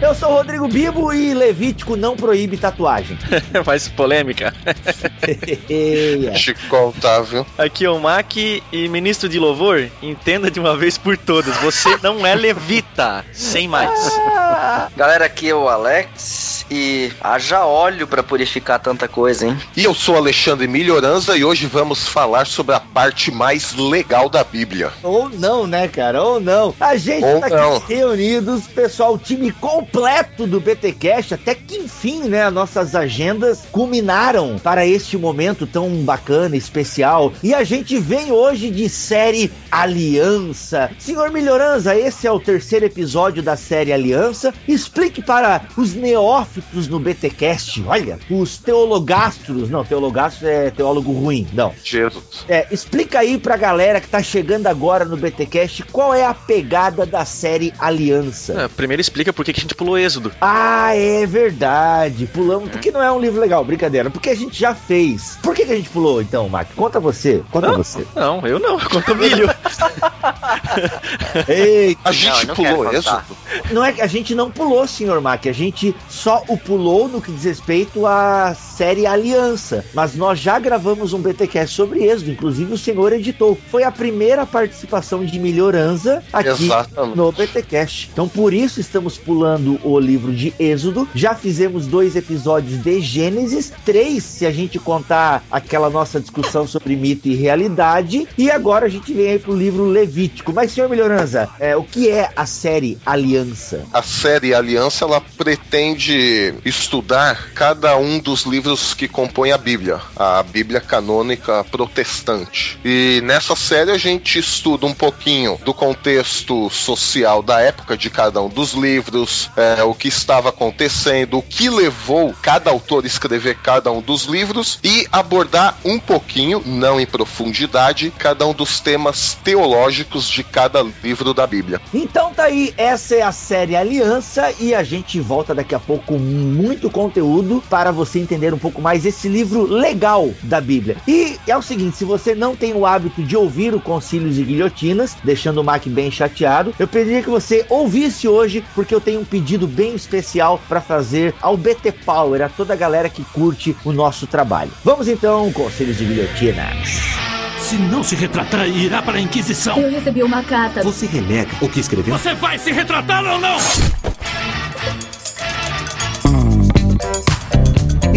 Eu sou Rodrigo Bibo e Levítico não proíbe tatuagem. Mais polêmica. Chico Otávio. Aqui é o Mac e ministro de louvor, entenda de uma vez por todas, você não é levita, sem mais. Galera, aqui é o Alex e haja óleo para purificar tanta coisa, hein? E eu sou Alexandre Melhoranza e hoje vamos falar sobre a parte mais legal da Bíblia. Ou não, né, cara? Ou não. A gente Ou tá não. aqui reunidos, pessoal, o time completo do BTcast, até que enfim, né, nossas agendas culminaram para este momento tão bacana, especial. E a gente vem hoje de série Aliança. Senhor Melhoranza, esse é o terceiro episódio da série Aliança. Explique para os neófitos no BTcast, olha, os teologastros, não, teologastro é teólogo ruim, não. Jesus. É, explica aí pra galera que tá chegando agora no BTcast qual é a pegada da série Aliança. Ah, primeiro explica por que que a gente pulou Êxodo. Ah, é verdade. Pulamos porque não é um livro legal, brincadeira. Porque a gente já fez. Por que, que a gente pulou então, Mac? Conta você. Conta Não, você. não, eu não, conta o milho. Eita, A gente não pulou. Êxodo? não é que a gente não pulou, senhor Mac. A gente só o pulou no que diz respeito à série Aliança. Mas nós já gravamos um BTcast sobre Êxodo. Inclusive o senhor editou. Foi a primeira participação de Melhorança aqui Exatamente. no BTcast. Então por isso estamos pulando o livro de Êxodo. Já fizemos dois episódios de Gênesis, três se a gente contar aquela nossa discussão sobre mito e realidade. E agora a gente vem aí pro livro Levítico. Mas senhor Melhorança, é, o que é a série Aliança? A série Aliança ela pretende estudar cada um dos livros que compõem a Bíblia, a Bíblia canônica protestante. E nessa série a gente estuda um pouquinho do contexto social da época de cada um dos livros, é, o que estava acontecendo, o que levou cada autor a escrever cada um dos livros e abordar um pouquinho, não em profundidade, cada um dos temas teológicos de cada livro da Bíblia. Então tá aí, essa é a série Aliança e a gente volta daqui a pouco com muito conteúdo para você entender um pouco mais esse livro legal da Bíblia. E é o seguinte, se você não tem o hábito de ouvir o Concílios e Guilhotinas, deixando o Mac bem chateado, eu pediria que você ouvisse hoje, porque eu tenho um pedido bem especial para fazer ao BT Power, a toda a galera que curte o nosso trabalho. Vamos então, Concílios e Guilhotinas. Se não se retratar, irá para a Inquisição. Eu recebi uma carta. Você renega o que escreveu? Você vai se retratar ou não?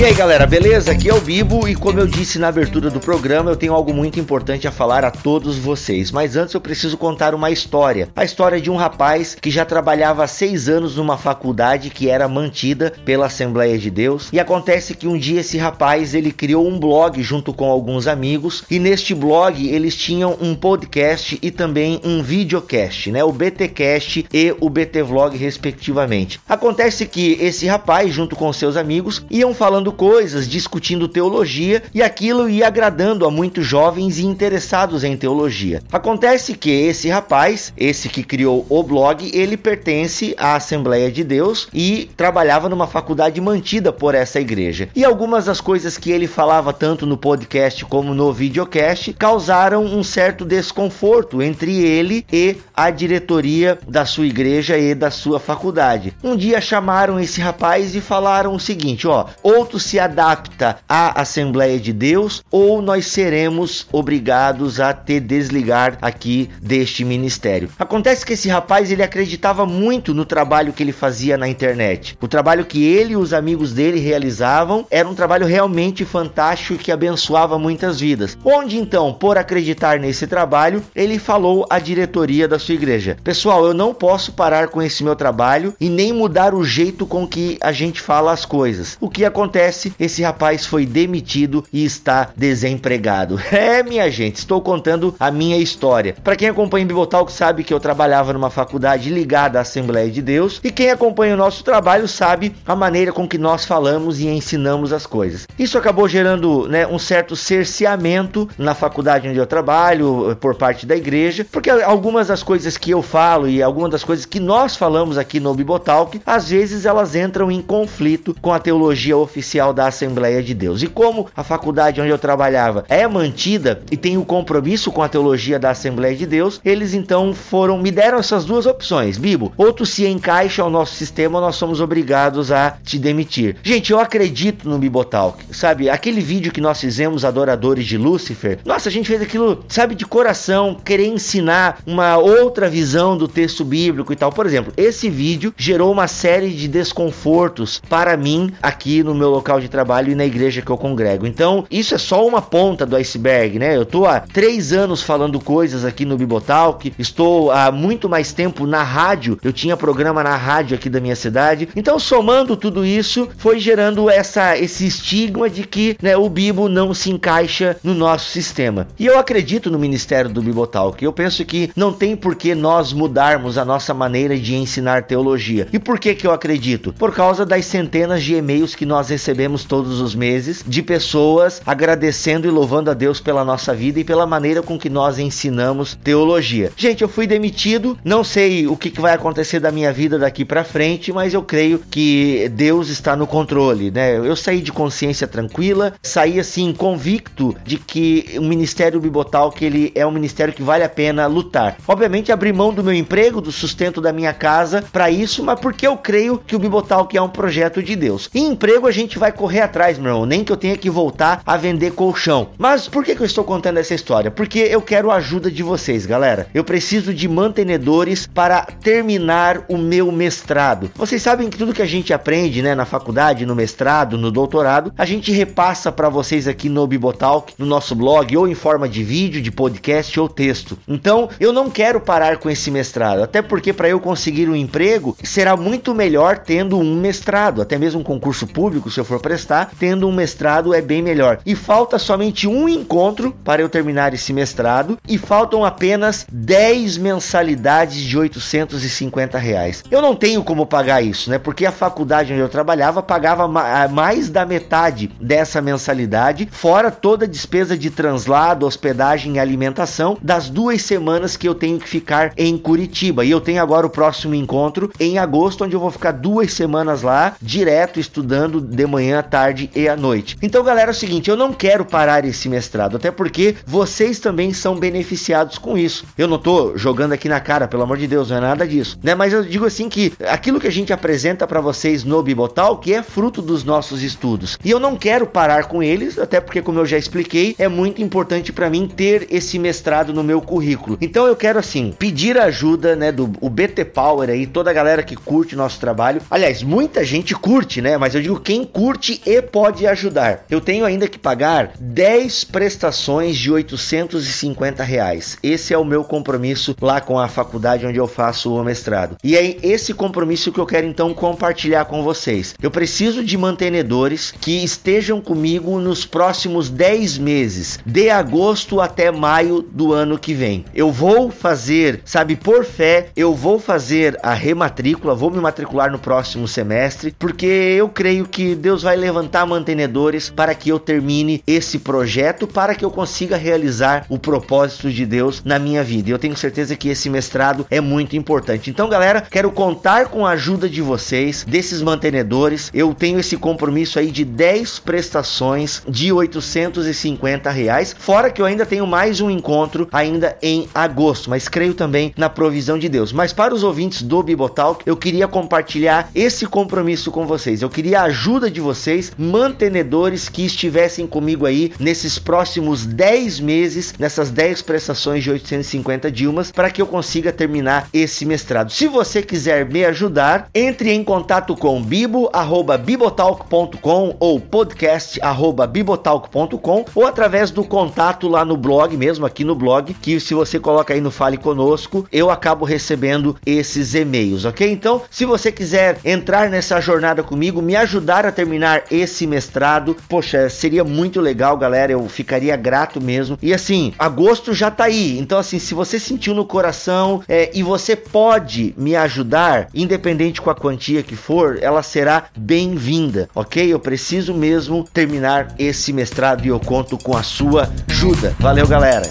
E aí galera, beleza? Aqui é o Bibo e como eu disse na abertura do programa, eu tenho algo muito importante a falar a todos vocês. Mas antes eu preciso contar uma história. A história de um rapaz que já trabalhava há seis anos numa faculdade que era mantida pela Assembleia de Deus. E acontece que um dia esse rapaz ele criou um blog junto com alguns amigos e neste blog eles tinham um podcast e também um videocast, né? O BTcast e o BT Vlog respectivamente. Acontece que esse rapaz junto com seus amigos iam falando coisas, discutindo teologia e aquilo ia agradando a muitos jovens e interessados em teologia. Acontece que esse rapaz, esse que criou o blog, ele pertence à Assembleia de Deus e trabalhava numa faculdade mantida por essa igreja. E algumas das coisas que ele falava tanto no podcast como no videocast causaram um certo desconforto entre ele e a diretoria da sua igreja e da sua faculdade. Um dia chamaram esse rapaz e falaram o seguinte, ó, ou tu se adapta à Assembleia de Deus ou nós seremos obrigados a te desligar aqui deste ministério. Acontece que esse rapaz ele acreditava muito no trabalho que ele fazia na internet. O trabalho que ele e os amigos dele realizavam era um trabalho realmente fantástico que abençoava muitas vidas. Onde então, por acreditar nesse trabalho, ele falou à diretoria da sua igreja: "Pessoal, eu não posso parar com esse meu trabalho e nem mudar o jeito com que a gente fala as coisas. O que acontece acontece? Esse rapaz foi demitido e está desempregado. É, minha gente, estou contando a minha história. Para quem acompanha o Bibotalk sabe que eu trabalhava numa faculdade ligada à Assembleia de Deus e quem acompanha o nosso trabalho sabe a maneira com que nós falamos e ensinamos as coisas. Isso acabou gerando né, um certo cerceamento na faculdade onde eu trabalho por parte da igreja, porque algumas das coisas que eu falo e algumas das coisas que nós falamos aqui no Bibotalk, às vezes elas entram em conflito com a teologia oficial da Assembleia de Deus. E como a faculdade onde eu trabalhava é mantida e tem o compromisso com a teologia da Assembleia de Deus, eles então foram me deram essas duas opções, Bibo. Ou tu se encaixa ao nosso sistema, nós somos obrigados a te demitir. Gente, eu acredito no Bibotalk, sabe? Aquele vídeo que nós fizemos, Adoradores de Lúcifer, nossa, a gente fez aquilo, sabe, de coração, querer ensinar uma outra visão do texto bíblico e tal. Por exemplo, esse vídeo gerou uma série de desconfortos para mim aqui no meu local de trabalho e na igreja que eu congrego. Então, isso é só uma ponta do iceberg, né? Eu tô há três anos falando coisas aqui no Bibotalk, estou há muito mais tempo na rádio, eu tinha programa na rádio aqui da minha cidade. Então, somando tudo isso, foi gerando essa, esse estigma de que né, o Bibo não se encaixa no nosso sistema. E eu acredito no ministério do Bibotalk. Eu penso que não tem por que nós mudarmos a nossa maneira de ensinar teologia. E por que que eu acredito? Por causa das centenas de e-mails que nós recebemos todos os meses de pessoas agradecendo e louvando a Deus pela nossa vida e pela maneira com que nós ensinamos teologia. Gente, eu fui demitido, não sei o que, vai acontecer da minha vida daqui para frente, mas eu creio que Deus está no controle, né? Eu saí de consciência tranquila, saí assim convicto de que o ministério bibotal que ele é um ministério que vale a pena lutar. Obviamente abri mão do meu emprego, do sustento da minha casa para isso, mas porque eu creio que o bibotal que é um projeto de Deus. Em emprego a gente vai correr atrás, meu irmão, nem que eu tenha que voltar a vender colchão. Mas por que, que eu estou contando essa história? Porque eu quero a ajuda de vocês, galera. Eu preciso de mantenedores para terminar o meu mestrado. Vocês sabem que tudo que a gente aprende, né, na faculdade, no mestrado, no doutorado, a gente repassa para vocês aqui no Bibotalk, no nosso blog, ou em forma de vídeo, de podcast ou texto. Então, eu não quero parar com esse mestrado, até porque para eu conseguir um emprego será muito melhor tendo um mestrado, até mesmo um concurso público, se eu for prestar, tendo um mestrado é bem melhor. E falta somente um encontro para eu terminar esse mestrado e faltam apenas 10 mensalidades de 850 reais. Eu não tenho como pagar isso, né? Porque a faculdade onde eu trabalhava pagava mais da metade dessa mensalidade, fora toda a despesa de translado, hospedagem e alimentação das duas semanas que eu tenho que ficar em Curitiba. E eu tenho agora o próximo encontro em agosto, onde eu vou ficar duas semanas lá, direto estudando de manhã, à tarde e à noite. Então, galera, é o seguinte, eu não quero parar esse mestrado, até porque vocês também são beneficiados com isso. Eu não tô jogando aqui na cara, pelo amor de Deus, não é nada disso, né? Mas eu digo assim que aquilo que a gente apresenta para vocês no Bibotal, que é fruto dos nossos estudos. E eu não quero parar com eles, até porque como eu já expliquei, é muito importante para mim ter esse mestrado no meu currículo. Então eu quero assim, pedir ajuda, né, do o BT Power aí, toda a galera que curte nosso trabalho. Aliás, muita gente curte, né? Mas eu digo quem curte e pode ajudar. Eu tenho ainda que pagar 10 prestações de 850 reais. Esse é o meu compromisso lá com a faculdade onde eu faço o mestrado. E é esse compromisso que eu quero então compartilhar com vocês. Eu preciso de mantenedores que estejam comigo nos próximos 10 meses, de agosto até maio do ano que vem. Eu vou fazer, sabe, por fé, eu vou fazer a rematrícula, vou me matricular no próximo semestre, porque eu creio que Deus vai levantar mantenedores para que eu termine esse projeto, para que eu consiga realizar o propósito de Deus na minha vida. Eu tenho certeza que esse mestrado é muito importante. Então, galera, quero contar com a ajuda de vocês, desses mantenedores. Eu tenho esse compromisso aí de 10 prestações de 850 reais, fora que eu ainda tenho mais um encontro ainda em agosto, mas creio também na provisão de Deus. Mas para os ouvintes do Bibotalk, eu queria compartilhar esse compromisso com vocês. Eu queria a ajuda de vocês, mantenedores que estivessem comigo aí nesses próximos 10 meses, nessas 10 prestações de 850 Dilmas, para que eu consiga terminar esse mestrado. Se você quiser me ajudar, entre em contato com bibo@bibotalk.com ou podcast@bibotalk.com ou através do contato lá no blog mesmo, aqui no blog, que se você coloca aí no Fale Conosco, eu acabo recebendo esses e-mails, ok? Então, se você quiser entrar nessa jornada comigo, me ajudar a terminar terminar esse mestrado. Poxa, seria muito legal, galera. Eu ficaria grato mesmo. E assim, agosto já tá aí. Então, assim, se você sentiu no coração é, e você pode me ajudar, independente com a quantia que for, ela será bem-vinda, ok? Eu preciso mesmo terminar esse mestrado e eu conto com a sua ajuda. Valeu, galera!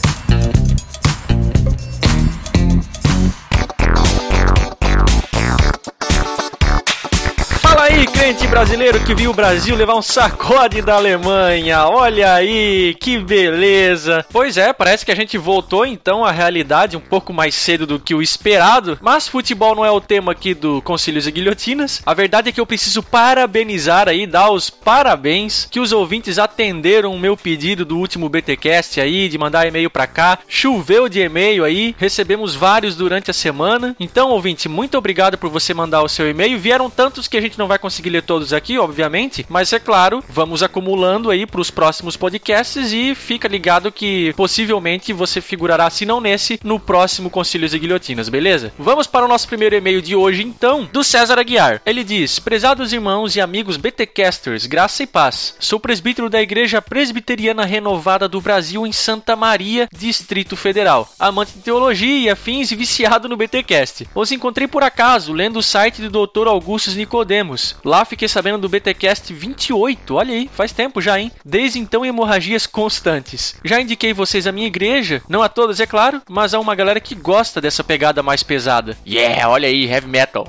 Aí, crente brasileiro que viu o Brasil levar um sacode da Alemanha. Olha aí, que beleza. Pois é, parece que a gente voltou então à realidade um pouco mais cedo do que o esperado. Mas futebol não é o tema aqui do Concílios e Guilhotinas. A verdade é que eu preciso parabenizar aí, dar os parabéns que os ouvintes atenderam o meu pedido do último BTcast aí de mandar e-mail para cá. Choveu de e-mail aí, recebemos vários durante a semana. Então, ouvinte, muito obrigado por você mandar o seu e-mail. Vieram tantos que a gente não vai conseguir ler todos aqui, obviamente, mas é claro, vamos acumulando aí para os próximos podcasts e fica ligado que possivelmente você figurará, se não nesse, no próximo Concílios e Guilhotinas, beleza? Vamos para o nosso primeiro e-mail de hoje, então, do César Aguiar. Ele diz: Prezados irmãos e amigos BTcasters, graça e paz. Sou presbítero da Igreja Presbiteriana Renovada do Brasil em Santa Maria, Distrito Federal. Amante de teologia e afins e viciado no BTcast. Os encontrei por acaso lendo o site do Dr. Augustus Nicodemos Lá fiquei sabendo do BTcast 28, olha aí, faz tempo já, hein? Desde então, hemorragias constantes. Já indiquei vocês a minha igreja, não a todas, é claro, mas a uma galera que gosta dessa pegada mais pesada. Yeah, olha aí, heavy metal.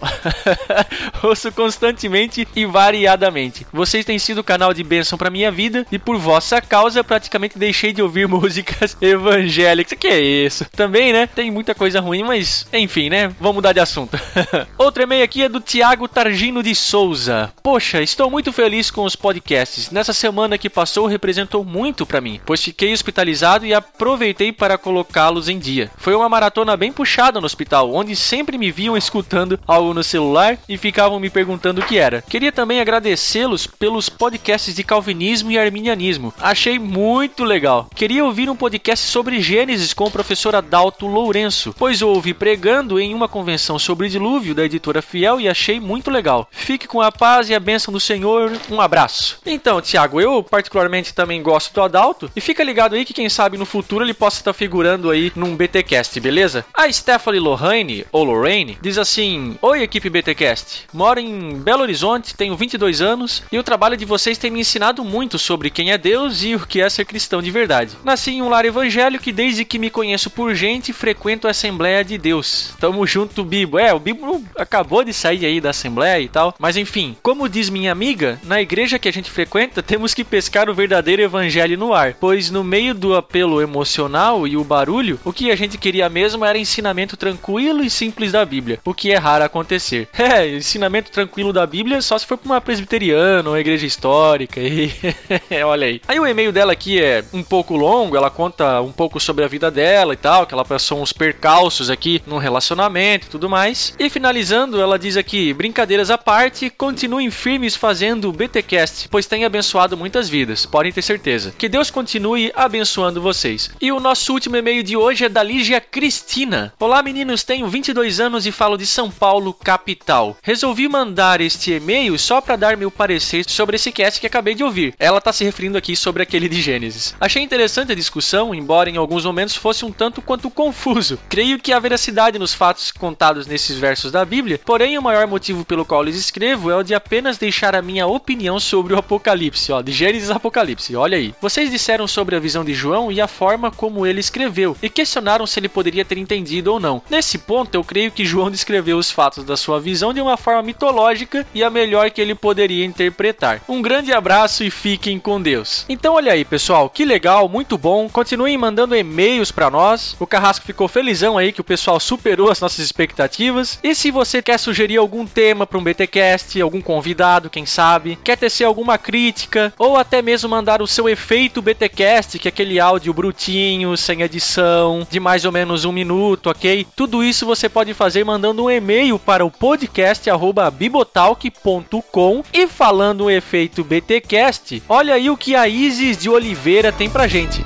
Ouço constantemente e variadamente. Vocês têm sido canal de bênção para minha vida e por vossa causa praticamente deixei de ouvir músicas evangélicas. Que é isso? Também, né? Tem muita coisa ruim, mas enfim, né? Vamos mudar de assunto. Outro e-mail aqui é do Tiago Targino de Souza. Souza. Poxa, estou muito feliz com os podcasts. Nessa semana que passou representou muito para mim, pois fiquei hospitalizado e aproveitei para colocá-los em dia. Foi uma maratona bem puxada no hospital, onde sempre me viam escutando algo no celular e ficavam me perguntando o que era. Queria também agradecê-los pelos podcasts de calvinismo e arminianismo. Achei muito legal. Queria ouvir um podcast sobre Gênesis com o professor Adalto Lourenço, pois ouvi pregando em uma convenção sobre dilúvio da editora Fiel e achei muito legal. Fique com a paz e a bênção do Senhor. Um abraço. Então, Tiago, eu particularmente também gosto do Adalto e fica ligado aí que quem sabe no futuro ele possa estar figurando aí num BTcast, beleza? A Stephanie Lorraine, ou Lorraine, diz assim: Oi, equipe BTcast. Moro em Belo Horizonte, tenho 22 anos e o trabalho de vocês tem me ensinado muito sobre quem é Deus e o que é ser cristão de verdade. Nasci em um lar evangélico e desde que me conheço por gente, frequento a Assembleia de Deus. Tamo junto, Bibo. É, o Bibo acabou de sair aí da Assembleia e tal, mas enfim, como diz minha amiga, na igreja que a gente frequenta temos que pescar o verdadeiro evangelho no ar, pois no meio do apelo emocional e o barulho, o que a gente queria mesmo era ensinamento tranquilo e simples da Bíblia, o que é raro acontecer. É, ensinamento tranquilo da Bíblia só se for para uma presbiteriana uma igreja histórica e olha aí. Aí o e-mail dela aqui é um pouco longo, ela conta um pouco sobre a vida dela e tal, que ela passou uns percalços aqui no relacionamento e tudo mais. E finalizando, ela diz aqui, brincadeiras à parte, continuem firmes fazendo o BTcast, pois tem abençoado muitas vidas, podem ter certeza. Que Deus continue abençoando vocês. E o nosso último e-mail de hoje é da Lígia Cristina. Olá meninos, tenho 22 anos e falo de São Paulo, capital. Resolvi mandar este e-mail só para dar meu parecer sobre esse cast que acabei de ouvir. Ela está se referindo aqui sobre aquele de Gênesis. Achei interessante a discussão, embora em alguns momentos fosse um tanto quanto confuso. Creio que há veracidade nos fatos contados nesses versos da Bíblia, porém o maior motivo pelo qual lhes escrevo o de apenas deixar a minha opinião sobre o Apocalipse, ó, de Gênesis Apocalipse. Olha aí. Vocês disseram sobre a visão de João e a forma como ele escreveu e questionaram se ele poderia ter entendido ou não. Nesse ponto, eu creio que João descreveu os fatos da sua visão de uma forma mitológica e a melhor que ele poderia interpretar. Um grande abraço e fiquem com Deus. Então, olha aí, pessoal, que legal, muito bom. Continuem mandando e-mails para nós. O Carrasco ficou felizão aí que o pessoal superou as nossas expectativas. E se você quer sugerir algum tema para um BTcast, algum convidado, quem sabe, quer tecer alguma crítica, ou até mesmo mandar o seu efeito BTcast, que é aquele áudio brutinho, sem edição, de mais ou menos um minuto, ok? Tudo isso você pode fazer mandando um e-mail para o podcast@bibotalk.com e falando o efeito BTcast. Olha aí o que a Isis de Oliveira tem pra gente.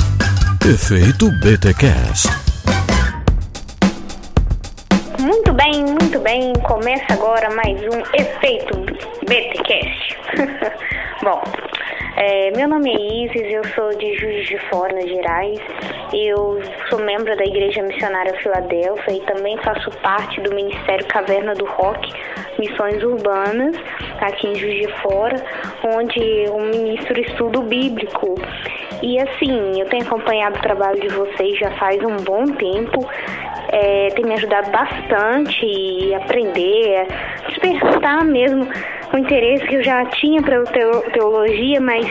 Efeito BTcast. Muito bem, muito bem. Começa agora mais um Efeito BTcast. Bom, é, meu nome é Isis, eu sou de Juiz de Fora, Minas Gerais. Eu sou membro da Igreja Missionária Filadélfia e também faço parte do Ministério Caverna do Rock, Missões Urbanas, aqui em Juiz de Fora, onde o ministro estudo bíblico. E assim, eu tenho acompanhado o trabalho de vocês já faz um bom tempo. É, tem me ajudado bastante a aprender, a despertar mesmo o interesse que eu já tinha para teologia, mas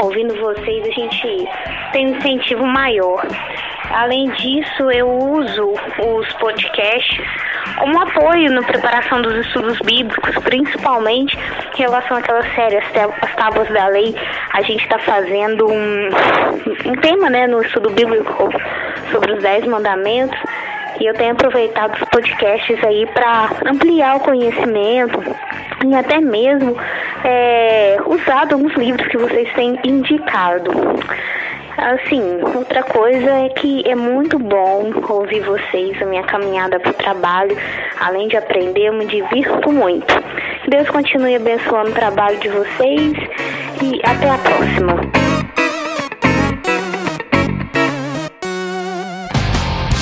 ouvindo vocês a gente tem um incentivo maior. Além disso, eu uso os podcasts como apoio na preparação dos estudos bíblicos, principalmente em relação àquela série As Tábuas da Lei. A gente está fazendo um, um tema né, no estudo bíblico sobre os Dez Mandamentos. E eu tenho aproveitado os podcasts aí para ampliar o conhecimento e até mesmo é, usado alguns livros que vocês têm indicado. Assim, outra coisa é que é muito bom ouvir vocês, a minha caminhada para o trabalho. Além de aprender, eu me divirto muito. Deus continue abençoando o trabalho de vocês e até a próxima.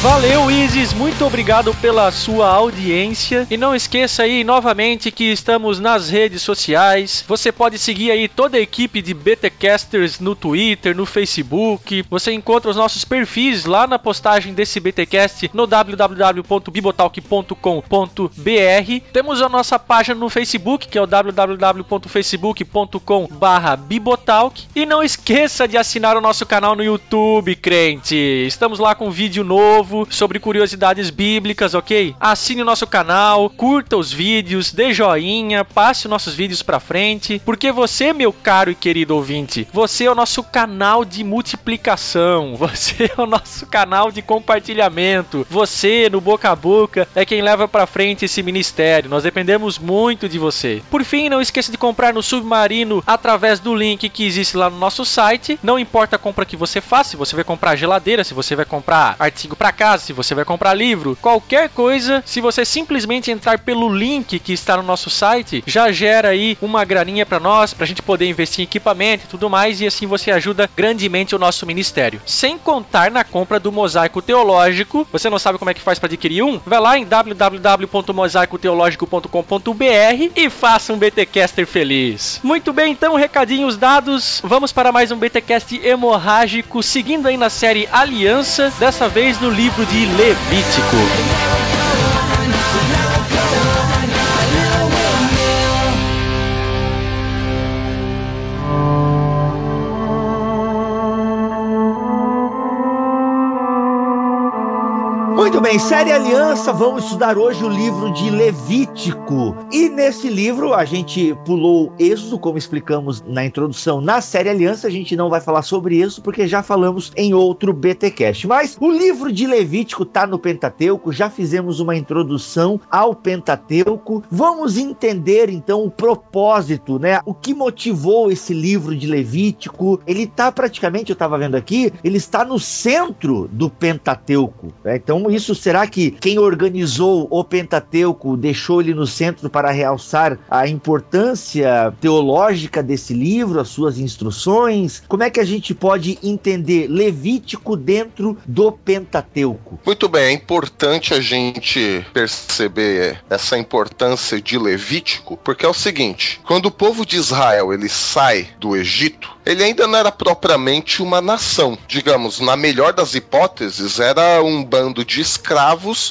Valeu, Isis, muito obrigado pela sua audiência. E não esqueça aí novamente que estamos nas redes sociais. Você pode seguir aí toda a equipe de BTcasters no Twitter, no Facebook. Você encontra os nossos perfis lá na postagem desse BTcast no www.bibotalk.com.br. Temos a nossa página no Facebook, que é o www.facebook.com/bibotalk. E não esqueça de assinar o nosso canal no YouTube, crente. Estamos lá com vídeo novo novo sobre curiosidades bíblicas, ok? Assine o nosso canal, curta os vídeos, dê joinha, passe os nossos vídeos pra frente, porque você, meu caro e querido ouvinte, você é o nosso canal de multiplicação, você é o nosso canal de compartilhamento, você, no boca a boca, é quem leva pra frente esse ministério. Nós dependemos muito de você. Por fim, não esqueça de comprar no Submarino através do link que existe lá no nosso site. Não importa a compra que você faça, se você vai comprar geladeira, se você vai comprar artigo para casa, se você vai comprar livro, qualquer coisa, se você simplesmente entrar pelo link que está no nosso site, já gera aí uma graninha para nós, para a gente poder investir em equipamento e tudo mais, e assim você ajuda grandemente o nosso ministério. Sem contar na compra do mosaico teológico, você não sabe como é que faz para adquirir um? Vai lá em www.mosaicoteologico.com.br e faça um BTcaster feliz. Muito bem, então, recadinhos dados, vamos para mais um BTcast hemorrágico, seguindo aí na série Aliança, dessa vez no livro livro de Levítico. Bem, série Aliança, vamos estudar hoje o livro de Levítico. E nesse livro a gente pulou Êxodo, como explicamos na introdução. Na série Aliança a gente não vai falar sobre isso porque já falamos em outro BTcast. Mas o livro de Levítico está no Pentateuco, já fizemos uma introdução ao Pentateuco. Vamos entender então o propósito, né? O que motivou esse livro de Levítico? Ele está praticamente, eu estava vendo aqui, ele está no centro do Pentateuco. Né? Então isso será que quem organizou o Pentateuco deixou ele no centro para realçar a importância teológica desse livro, as suas instruções? Como é que a gente pode entender Levítico dentro do Pentateuco? Muito bem, é importante a gente perceber essa importância de Levítico, porque é o seguinte, quando o povo de Israel ele sai do Egito, ele ainda não era propriamente uma nação. Digamos, na melhor das hipóteses, era um bando de escravos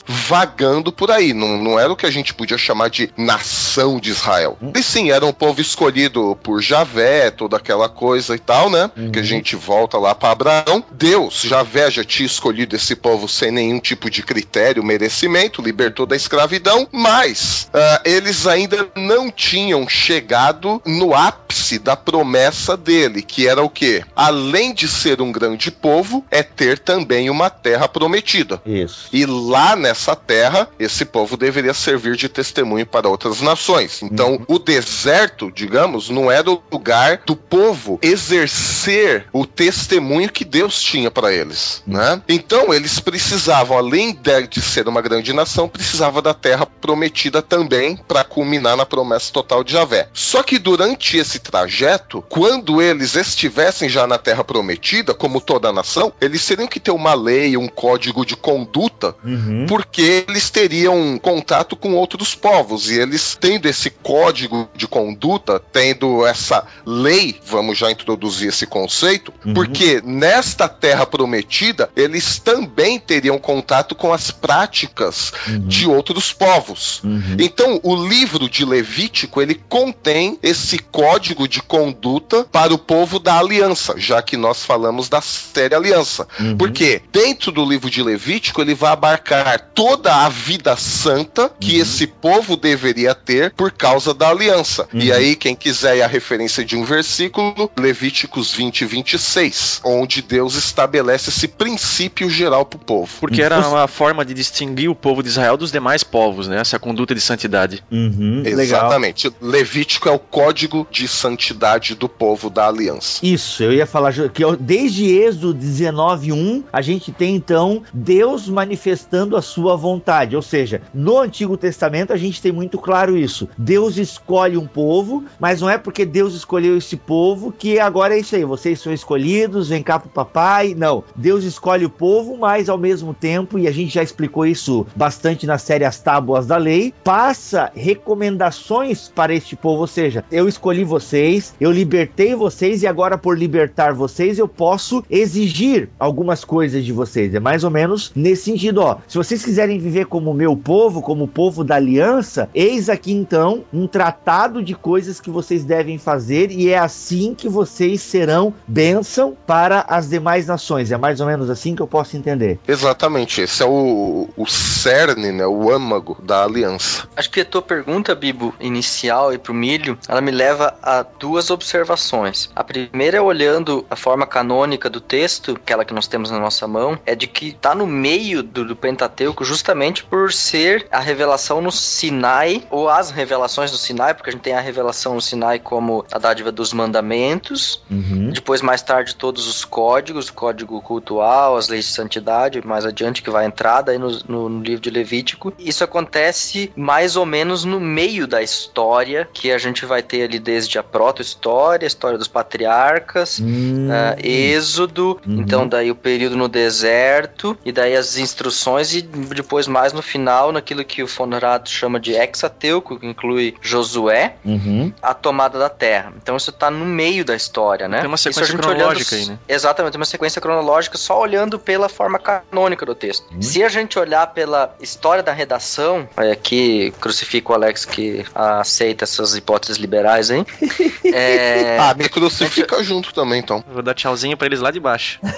vagando por aí. Não, não era o que a gente podia chamar de nação de Israel. E sim, era um povo escolhido por Javé, toda aquela coisa e tal, né? Uhum. Que a gente volta lá para Abraão. Deus, Javé, já tinha escolhido esse povo sem nenhum tipo de critério, merecimento, libertou da escravidão, mas uh, eles ainda não tinham chegado no ápice da promessa dele, que era o quê? Além de ser um grande povo, é ter também uma terra prometida. Isso. E E lá nessa terra, esse povo deveria servir de testemunho para outras nações. Então, uhum. o deserto, digamos, não era o lugar do povo exercer o testemunho que Deus tinha para eles, uhum. né? Então, eles precisavam, além de ser uma grande nação, precisava da terra prometida também para culminar na promessa total de Javé. Só que durante esse trajeto, quando eles estivessem já na terra prometida, como toda a nação, eles teriam que ter uma lei, um código de conduta, uhum. porque eles teriam contato com outros povos e eles tendo esse código de conduta, tendo essa lei, vamos já introduzir esse conceito, uhum. porque nesta terra prometida, eles também teriam contato com as práticas uhum. de outros povos. Uhum. Então, o livro de Levítico, ele contém esse código de conduta para o povo da aliança, já que nós falamos da série aliança. Uhum. Porque dentro do livro de Levítico, ele vai abarcar toda a vida santa que uhum. esse povo deveria ter por causa da aliança. Uhum. E aí, quem quiser a referência de um versículo, Levíticos 20, 26, onde Deus estabelece esse princípio geral para o povo. Porque era uma forma de distinguir o povo de Israel dos demais povos, né? Essa conduta de santidade. Uhum, Exatamente. Legal. Levítico é o código de santidade do povo da aliança. Isso, eu ia falar que desde Êxodo 19, 1, a gente tem então Deus manifestando a sua vontade. Ou seja, no Antigo Testamento a gente tem muito claro isso. Deus escolhe um povo, mas não é porque Deus escolheu esse povo que agora é isso aí. Vocês são escolhidos, vem cá pro papai. Não. Deus escolhe o povo, mas ao mesmo tempo, e a gente já explicou isso bastante na série As Tábuas da Lei, passa recomendações para este povo. Ou seja, eu escolhi vocês, eu libertei vocês e agora por libertar vocês eu posso exigir algumas coisas de vocês. É mais ou menos nesse sentido, ó. Se vocês quiserem viver como meu povo, como o povo da aliança, eis aqui então um tratado de coisas que vocês devem fazer e é assim que vocês serão bênção para as demais nações. É mais ou menos assim que eu posso entender. Exatamente, esse é o, o cerne, né, o âmago da aliança. Acho que a tua pergunta, Bibo, inicial e pro milho, ela me leva a duas observações. A primeira é olhando a forma canônica do texto, aquela que nós temos na nossa mão, é de que está no meio do, do Pentateuco justamente por ser a revelação no Sinai, ou as revelações no Sinai, porque a gente tem a revelação no Sinai como a dádiva dos mandamentos, uhum. depois mais tarde todos os códigos, o código cultual, as leis de santidade, mais adiante que vai entrar daí no, no, no livro de Levítico. Isso acontece mais ou menos no meio da história, que a gente vai ter ali desde a proto-história, a história dos patriarcas, uhum. uh, Êxodo, uhum. então daí o período no deserto, e daí as instruções, e depois mais no final, naquilo que o Fonrado chama de Exateuco, que inclui Josué, uhum. a tomada da terra. Então isso está no meio da história, né? Tem uma sequência cronológica olhando, aí, né? Exatamente, tem uma sequência cronológica só olhando pela forma canônica do texto. Uhum. Se a gente olhar pela história da redação, aqui crucifico o Alex que aceita essas hipóteses liberais, hein? é... Ah, me crucifica junto também, então. Vou dar tchauzinho pra eles lá de baixo.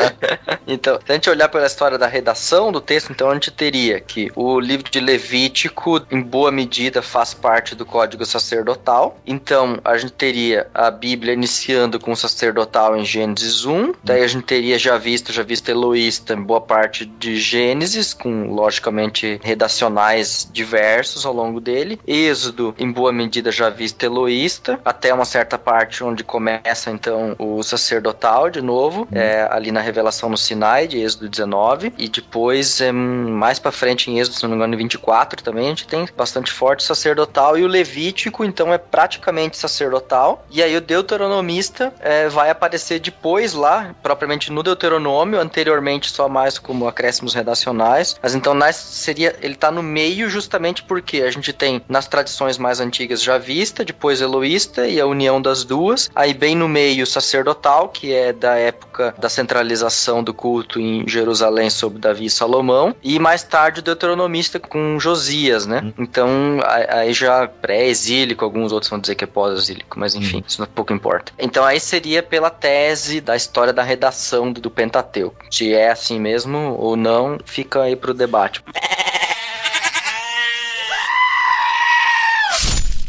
então, se a gente olhar pela história da redação do texto, então a gente teria que o livro de Levítico, em boa medida, faz parte do código sacerdotal. Então, a gente teria a Bíblia iniciando com o sacerdotal em Gênesis 1. Daí a gente teria já visto, já visto Eloísta em boa parte de Gênesis, com logicamente redacionais diversos ao longo dele. Êxodo, em boa medida, já visto Eloísta, até uma certa parte onde começa então o sacerdotal de novo, uhum. é, ali na revelação no Sinai, de Êxodo 19. E depois, é, mais para frente em Êxodo, se não me engano, 24 também, a gente tem bastante forte sacerdotal. E o Levítico, então, é praticamente sacerdotal. E aí o Deuteronomista é, vai aparecer depois lá, propriamente no Deuteronômio, anteriormente só mais como acréscimos redacionais. Mas então nas, seria, ele está no meio justamente porque a gente tem nas tradições mais antigas já vista, depois Eloísta e a união das duas. Aí bem no meio sacerdotal, que é da época da centralização do culto em Jerusalém sob Davi e Salomão. E mais tarde o Deuteronomista com Josias, né? Hum. Então aí já pré-exílico, alguns outros vão dizer que é pós-exílico, mas enfim, hum. isso não pouco importa. Então aí seria pela tese da história da redação do Pentateuco. Se é assim mesmo ou não, fica aí pro debate.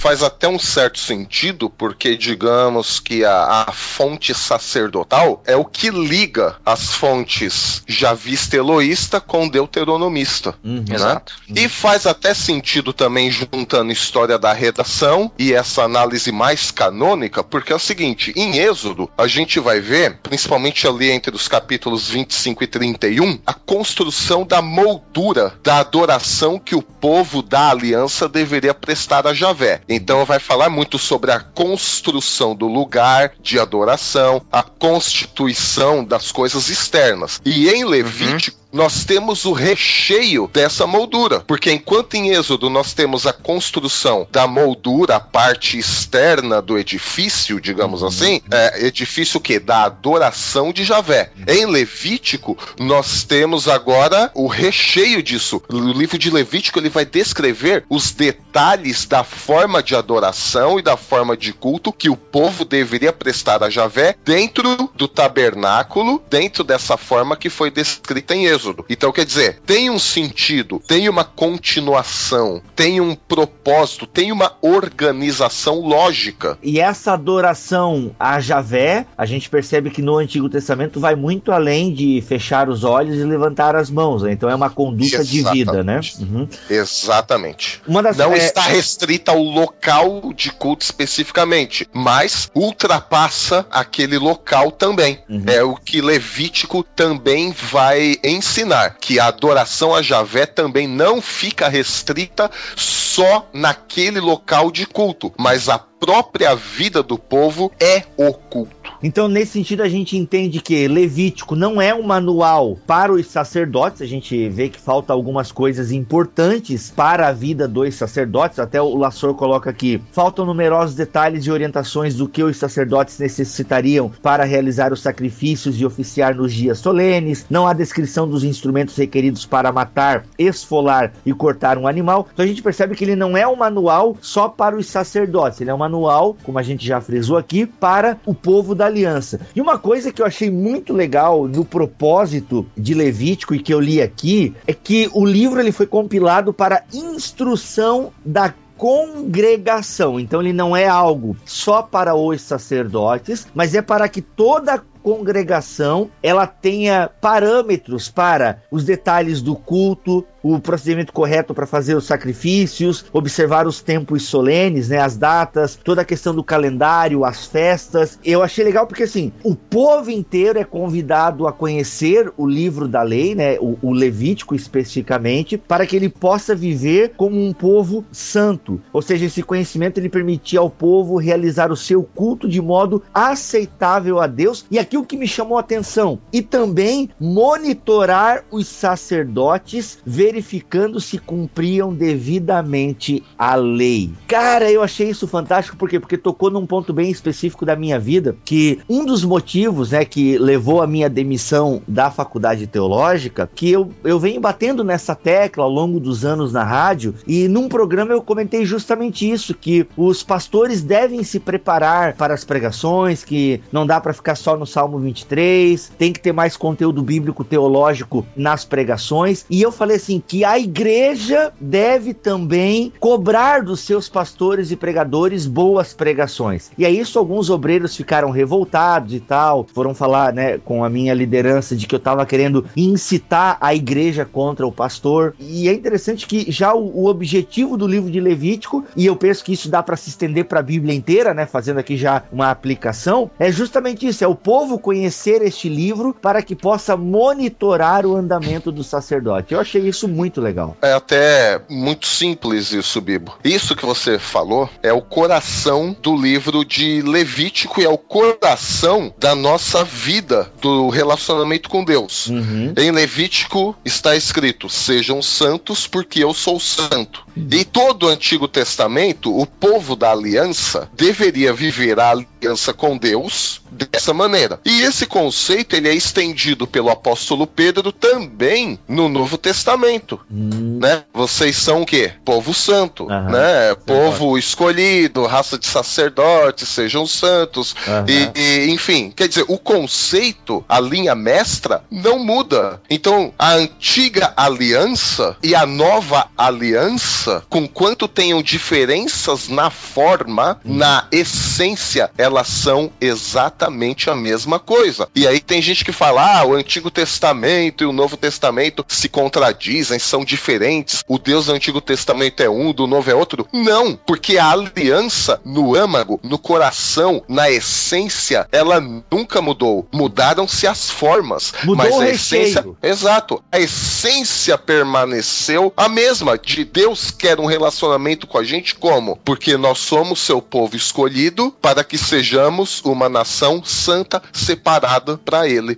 faz até um certo sentido, porque digamos que a, a fonte sacerdotal é o que liga as fontes javista eloísta com deuteronomista. Uhum. Né? Exato. E faz até sentido também juntando história da redação e essa análise mais canônica, porque é o seguinte, em Êxodo, a gente vai ver, principalmente ali entre os capítulos 25 e 31, a construção da moldura da adoração que o povo da aliança deveria prestar a Javé. Então vai falar muito sobre a construção do lugar de adoração, a constituição das coisas externas. E em Levítico, nós temos o recheio dessa moldura. Porque enquanto em Êxodo nós temos a construção da moldura, a parte externa do edifício, digamos assim, é, edifício que? Da adoração de Javé. Em Levítico, nós temos agora o recheio disso. O livro de Levítico ele vai descrever os detalhes da forma de adoração e da forma de culto que o povo deveria prestar a Javé dentro do tabernáculo, dentro dessa forma que foi descrita em Êxodo. Então, quer dizer, tem um sentido, tem uma continuação, tem um propósito, tem uma organização lógica. E essa adoração a Javé, a gente percebe que no Antigo Testamento vai muito além de fechar os olhos e levantar as mãos. Né? Então é uma conduta de vida, né? Uhum. Exatamente. Das, Não é, está restrita ao local de culto especificamente, mas ultrapassa aquele local também. Uhum. É o que Levítico também vai ensinar, que a adoração a Javé também não fica restrita só naquele local de culto, mas a própria vida do povo é o culto. Então, nesse sentido, a gente entende que Levítico não é um manual para os sacerdotes. A gente vê que falta algumas coisas importantes para a vida dos sacerdotes. Até o Lassor coloca aqui: faltam numerosos detalhes e orientações do que os sacerdotes necessitariam para realizar os sacrifícios e oficiar nos dias solenes. Não há descrição dos instrumentos requeridos para matar, esfolar e cortar um animal. Então, a gente percebe que ele não é um manual só para os sacerdotes. Ele é um manual, como a gente já frisou aqui, para o povo da aliança. E uma coisa que eu achei muito legal no propósito de Levítico e que eu li aqui é que o livro ele foi compilado para instrução da congregação. Então ele não é algo só para os sacerdotes, mas é para que toda congregação ela tenha parâmetros para os detalhes do culto, o procedimento correto para fazer os sacrifícios, observar os tempos solenes, né, as datas, toda a questão do calendário, as festas. Eu achei legal porque assim, o povo inteiro é convidado a conhecer o livro da lei, né, o, o Levítico especificamente, para que ele possa viver como um povo santo. Ou seja, esse conhecimento ele permitia ao povo realizar o seu culto de modo aceitável a Deus. E aqui o que me chamou a atenção e também monitorar os sacerdotes, verificando se cumpriam devidamente a lei. Cara, eu achei isso fantástico porque porque tocou num ponto bem específico da minha vida, que um dos motivos, né, que levou a minha demissão da faculdade teológica, que eu, eu venho batendo nessa tecla ao longo dos anos na rádio, e num programa eu comentei justamente isso, que os pastores devem se preparar para as pregações, que não dá para ficar só no Salmo 23, tem que ter mais conteúdo bíblico teológico nas pregações. E eu falei assim que a igreja deve também cobrar dos seus pastores e pregadores boas pregações. E aí isso alguns obreiros ficaram revoltados e tal, foram falar, né, com a minha liderança de que eu estava querendo incitar a igreja contra o pastor. E é interessante que já o, o objetivo do livro de Levítico, e eu penso que isso dá para se estender para a Bíblia inteira, né, fazendo aqui já uma aplicação, é justamente isso, é o povo conhecer este livro para que possa monitorar o andamento do sacerdote. Eu achei isso muito legal. É até muito simples isso, Bibo. Isso que você falou é o coração do livro de Levítico e é o coração da nossa vida, do relacionamento com Deus. Uhum. Em Levítico está escrito: Sejam santos, porque eu sou santo. Em todo o Antigo Testamento, o povo da aliança deveria viver a aliança com Deus dessa maneira. E esse conceito ele é estendido pelo apóstolo Pedro também no Novo Testamento. testamento, né? Vocês são o quê? Povo santo, né? Povo escolhido, raça de sacerdotes, sejam santos, e, e, enfim, quer dizer, o conceito, a linha mestra, não muda. Então, a antiga aliança e a nova aliança, com quanto tenham diferenças na forma, na essência, elas são exatamente a mesma coisa. E aí tem gente que fala, ah, o Antigo Testamento e o Novo Testamento se contradizem, são diferentes, o Deus do Antigo Testamento é um, do Novo é outro. Não, porque a aliança no âmago, no coração, na essência, ela nunca mudou. Mudaram-se as formas, Mudou mas o a recheio. essência Exato. A essência permaneceu a mesma. De Deus quer um relacionamento com a gente como? Porque nós somos seu povo escolhido para que sejamos uma nação santa separada para ele.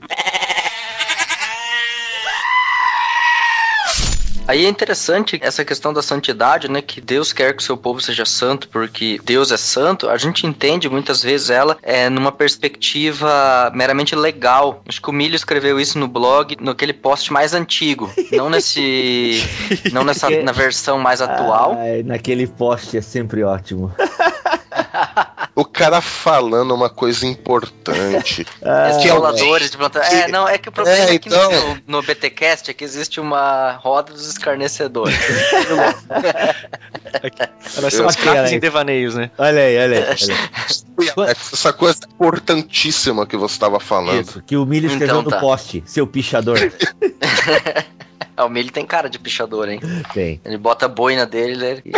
Aí é interessante essa questão da santidade, né? Que Deus quer que o seu povo seja santo, porque Deus é santo. A gente entende muitas vezes ela é numa perspectiva meramente legal. Acho que o Milho escreveu isso no blog, naquele post mais antigo, não nesse, não nessa na versão mais atual. Ai, naquele poste é sempre ótimo. O cara falando uma coisa importante. Ah, Esses que é de plantão. que- É, não, é que o problema É, é, que então- no, no BTcast é que existe uma roda dos escarnecedores. Nós somos craques em devaneios, né? Olha aí, olha aí. Olha aí. Essa coisa importantíssima que você estava falando. Isso, que o Milho escreveu Então no tá. poste, seu pichador. Ah, o Milho tem cara de pichador, hein? Tem. Ele bota a boina dele e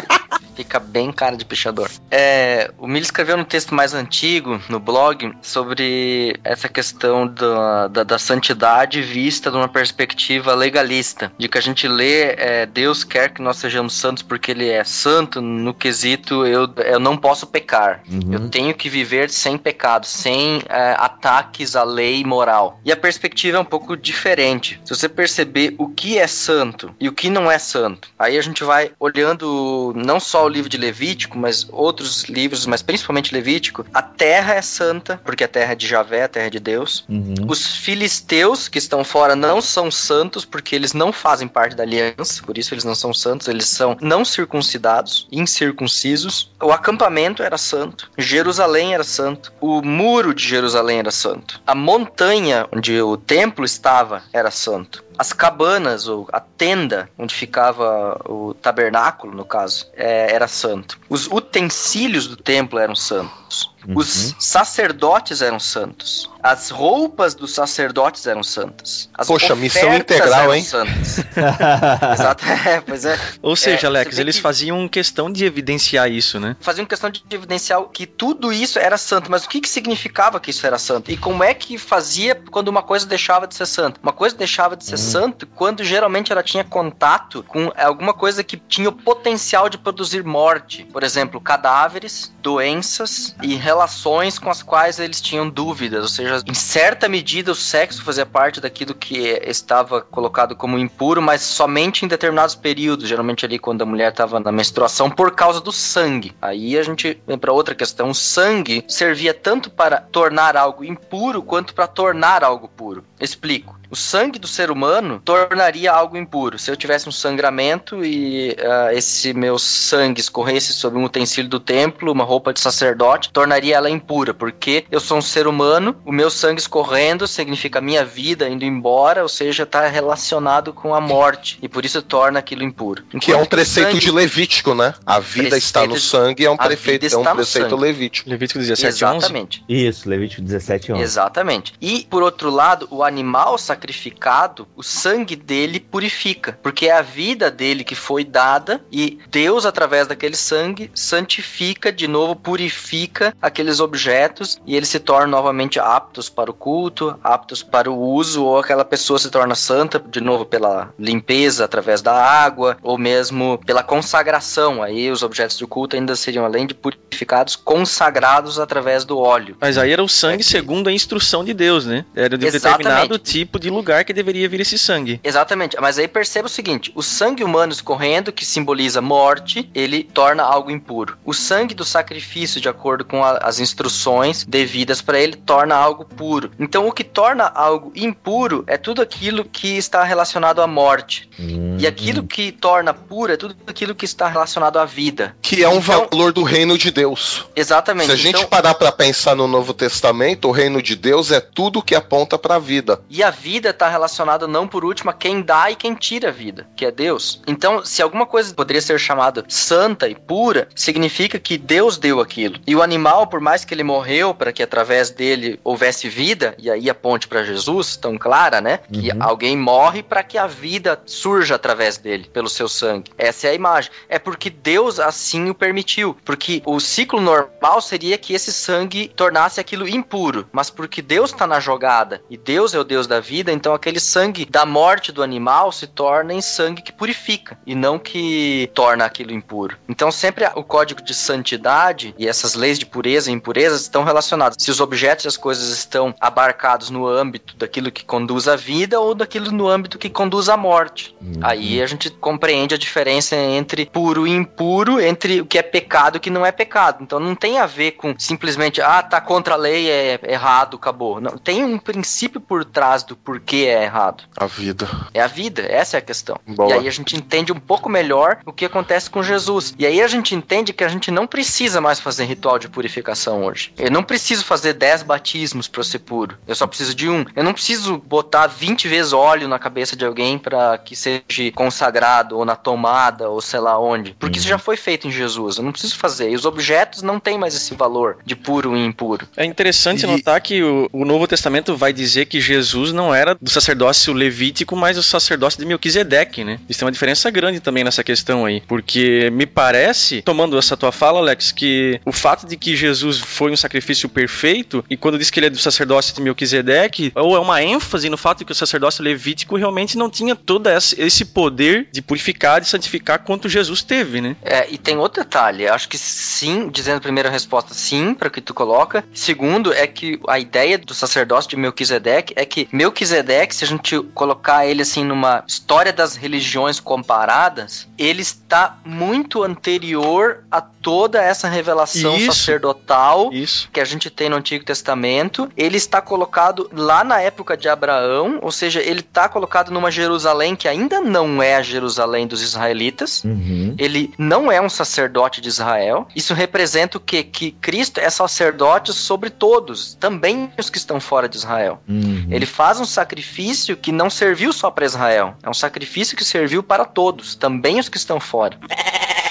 fica bem cara de pichador. É, o Milho escreveu no texto mais antigo, no blog, sobre essa questão da, da, da santidade vista de uma perspectiva legalista. De que a gente lê, é, Deus quer que nós sejamos santos porque Ele é santo, no quesito eu, eu não posso pecar. Uhum. Eu tenho que viver sem pecado, sem é, ataques à lei moral. E a perspectiva é um pouco diferente. Se você perceber o que é santo e o que não é santo, aí a gente vai olhando não só o livro de Levítico, mas outros livros, mas principalmente Levítico. A terra é santa, porque a terra é de Javé, a terra é de Deus. Uhum. Os filisteus que estão fora não são santos porque eles não fazem parte da aliança, por isso eles não são santos, eles são não circuncidados, incircuncisos. O acampamento era santo, Jerusalém era santo, o muro de Jerusalém era santo, a montanha onde o templo estava era santo. As cabanas, a tenda onde ficava o tabernáculo, no caso, é, era santo. Os utensílios do templo eram santos. Os sacerdotes eram santos. As roupas dos sacerdotes eram santas. As Poxa, missão integral, eram hein? santas. Exato, é, pois é. Ou seja, você Alex, eles que- faziam questão de evidenciar isso, né? Faziam questão de evidenciar que tudo isso era santo, mas o que, que significava que isso era santo? E como é que fazia quando uma coisa deixava de ser santa? Uma coisa deixava de ser santo quando geralmente ela tinha contato com alguma coisa que tinha o potencial de produzir morte. Por exemplo, cadáveres, doenças e relações com as quais eles tinham dúvidas. Ou seja, em certa medida o sexo fazia parte daquilo que estava colocado como impuro, mas somente em determinados períodos, geralmente ali quando a mulher estava na menstruação, por causa do sangue. Aí a gente vem para outra questão. O sangue servia tanto para tornar algo impuro quanto para tornar algo puro. Explico. O sangue do ser humano tornaria algo impuro. Se eu tivesse um sangramento e ah, esse meu sangue escorresse sobre um utensílio do templo, uma roupa de sacerdote, tornaria ela impura, porque eu sou um ser humano, o meu sangue escorrendo significa a minha vida indo embora, ou seja, está relacionado com a morte, e por isso torna aquilo impuro. Que é um Enquanto preceito sangue- de Levítico, né? A vida está no sangue, é um, prefeito, é um está no preceito levítico. Levítico 17, 11. Exatamente. Isso, Levítico 17, 11. Exatamente. E, por outro lado, o animal sacrificado, o sangue dele purifica. Porque é a vida dele que foi dada e Deus, através daquele sangue, santifica, de novo, purifica aqueles objetos e eles se tornam novamente aptos para o culto, aptos para o uso, ou aquela pessoa se torna santa, de novo, pela limpeza através da água, ou mesmo pela consagração. Aí os objetos de culto ainda seriam, além de purificados, consagrados através do óleo. Mas aí era o sangue É que- segundo a instrução de Deus, né? Era de Exatamente. Determinado tipo de lugar que deveria vir esse sangue. Exatamente, mas aí perceba o seguinte: o sangue humano escorrendo, que simboliza morte, ele torna algo impuro. O sangue do sacrifício, de acordo com a, as instruções devidas para ele, torna algo puro. Então, o que torna algo impuro é tudo aquilo que está relacionado à morte. Hum, E aquilo que torna puro é tudo aquilo que está relacionado à vida. Que é um Então- valor do reino de Deus. Exatamente. Se a gente Então, parar pra pensar no Novo Testamento, o reino de Deus é tudo que aponta pra vida. E a vida está relacionada, não por último, a quem dá e quem tira a vida, que é Deus. Então, se alguma coisa poderia ser chamada santa e pura, significa que Deus deu aquilo. E o animal, por mais que ele morreu para que através dele houvesse vida, e aí a ponte para Jesus, tão clara, né? Que alguém morre para que a vida surja através dele, pelo seu sangue. Essa é a imagem. É porque Deus assim o permitiu. Porque o ciclo normal seria que esse sangue tornasse aquilo impuro. Mas porque Deus está na jogada e Deus é o Deus da vida, então aquele sangue da morte do animal se torna em sangue que purifica e não que torna aquilo impuro. Então sempre o código de santidade e essas leis de pureza e impureza estão relacionadas. Se os objetos e as coisas estão abarcados no âmbito daquilo que conduz à vida ou daquilo no âmbito que conduz à morte. Aí a gente compreende a diferença entre puro e impuro, entre o que é pecado e o que não é pecado. Então não tem a ver com simplesmente, ah, tá contra a lei, é errado, acabou. Não, tem um princípio por trás do porquê é errado. A vida. É a vida, essa é a questão. Boa. E aí a gente entende um pouco melhor o que acontece com Jesus. E aí a gente entende que a gente não precisa mais fazer ritual de purificação hoje. Eu não preciso fazer 10 batismos para ser puro. Eu só preciso de um. Eu não preciso botar 20 vezes óleo na cabeça de alguém para que seja consagrado ou na tomada ou sei lá onde. Porque isso já foi feito em Jesus. Eu não preciso fazer. E os objetos não têm mais esse valor de puro e impuro. É interessante E- notar que o, o Novo Testamento vai dizer que Jesus não era do sacerdócio levítico, mas o sacerdócio de Melquisedeque, né? Isso tem uma diferença grande também nessa questão aí. Porque me parece, tomando essa tua fala, Alex, que o fato de que Jesus foi um sacrifício perfeito, e quando diz que ele é do sacerdócio de Melquisedeque, ou é uma ênfase no fato de que o sacerdócio levítico realmente não tinha todo esse poder de purificar, de santificar quanto Jesus teve, né? É, e tem outro detalhe. Acho que sim, dizendo a primeira resposta sim, para o que tu coloca. Segundo, é que a ideia do sacerdócio de Melquisedeque é que Melquisedeque, se a gente colocar ele assim numa história das religiões comparadas, ele está muito anterior a toda essa revelação Isso. sacerdotal Isso. que a gente tem no Antigo Testamento, ele está colocado lá na época de Abraão, ou seja, ele está colocado numa Jerusalém que ainda não é a Jerusalém dos israelitas. Uhum. Ele não é um sacerdote de Israel. Isso representa o quê? Que Cristo é sacerdote sobre todos, também os que estão fora de Israel. Uhum. Ele faz um sacrifício que não serviu só para Israel, é um sacrifício que serviu para todos, também os que estão fora.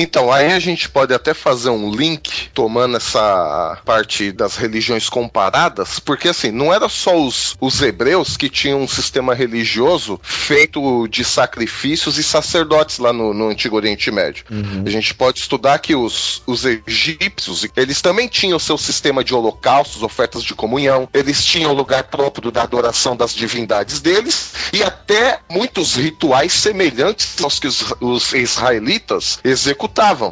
Então, aí a gente pode até fazer um link, tomando essa parte das religiões comparadas, porque assim, não era só os, os hebreus que tinham um sistema religioso feito de sacrifícios e sacerdotes lá no, no Antigo Oriente Médio. A gente pode estudar que os, os egípcios, eles também tinham seu sistema de holocaustos, ofertas de comunhão, eles tinham o lugar próprio da adoração das divindades deles, e até muitos rituais semelhantes aos que os, os israelitas executavam.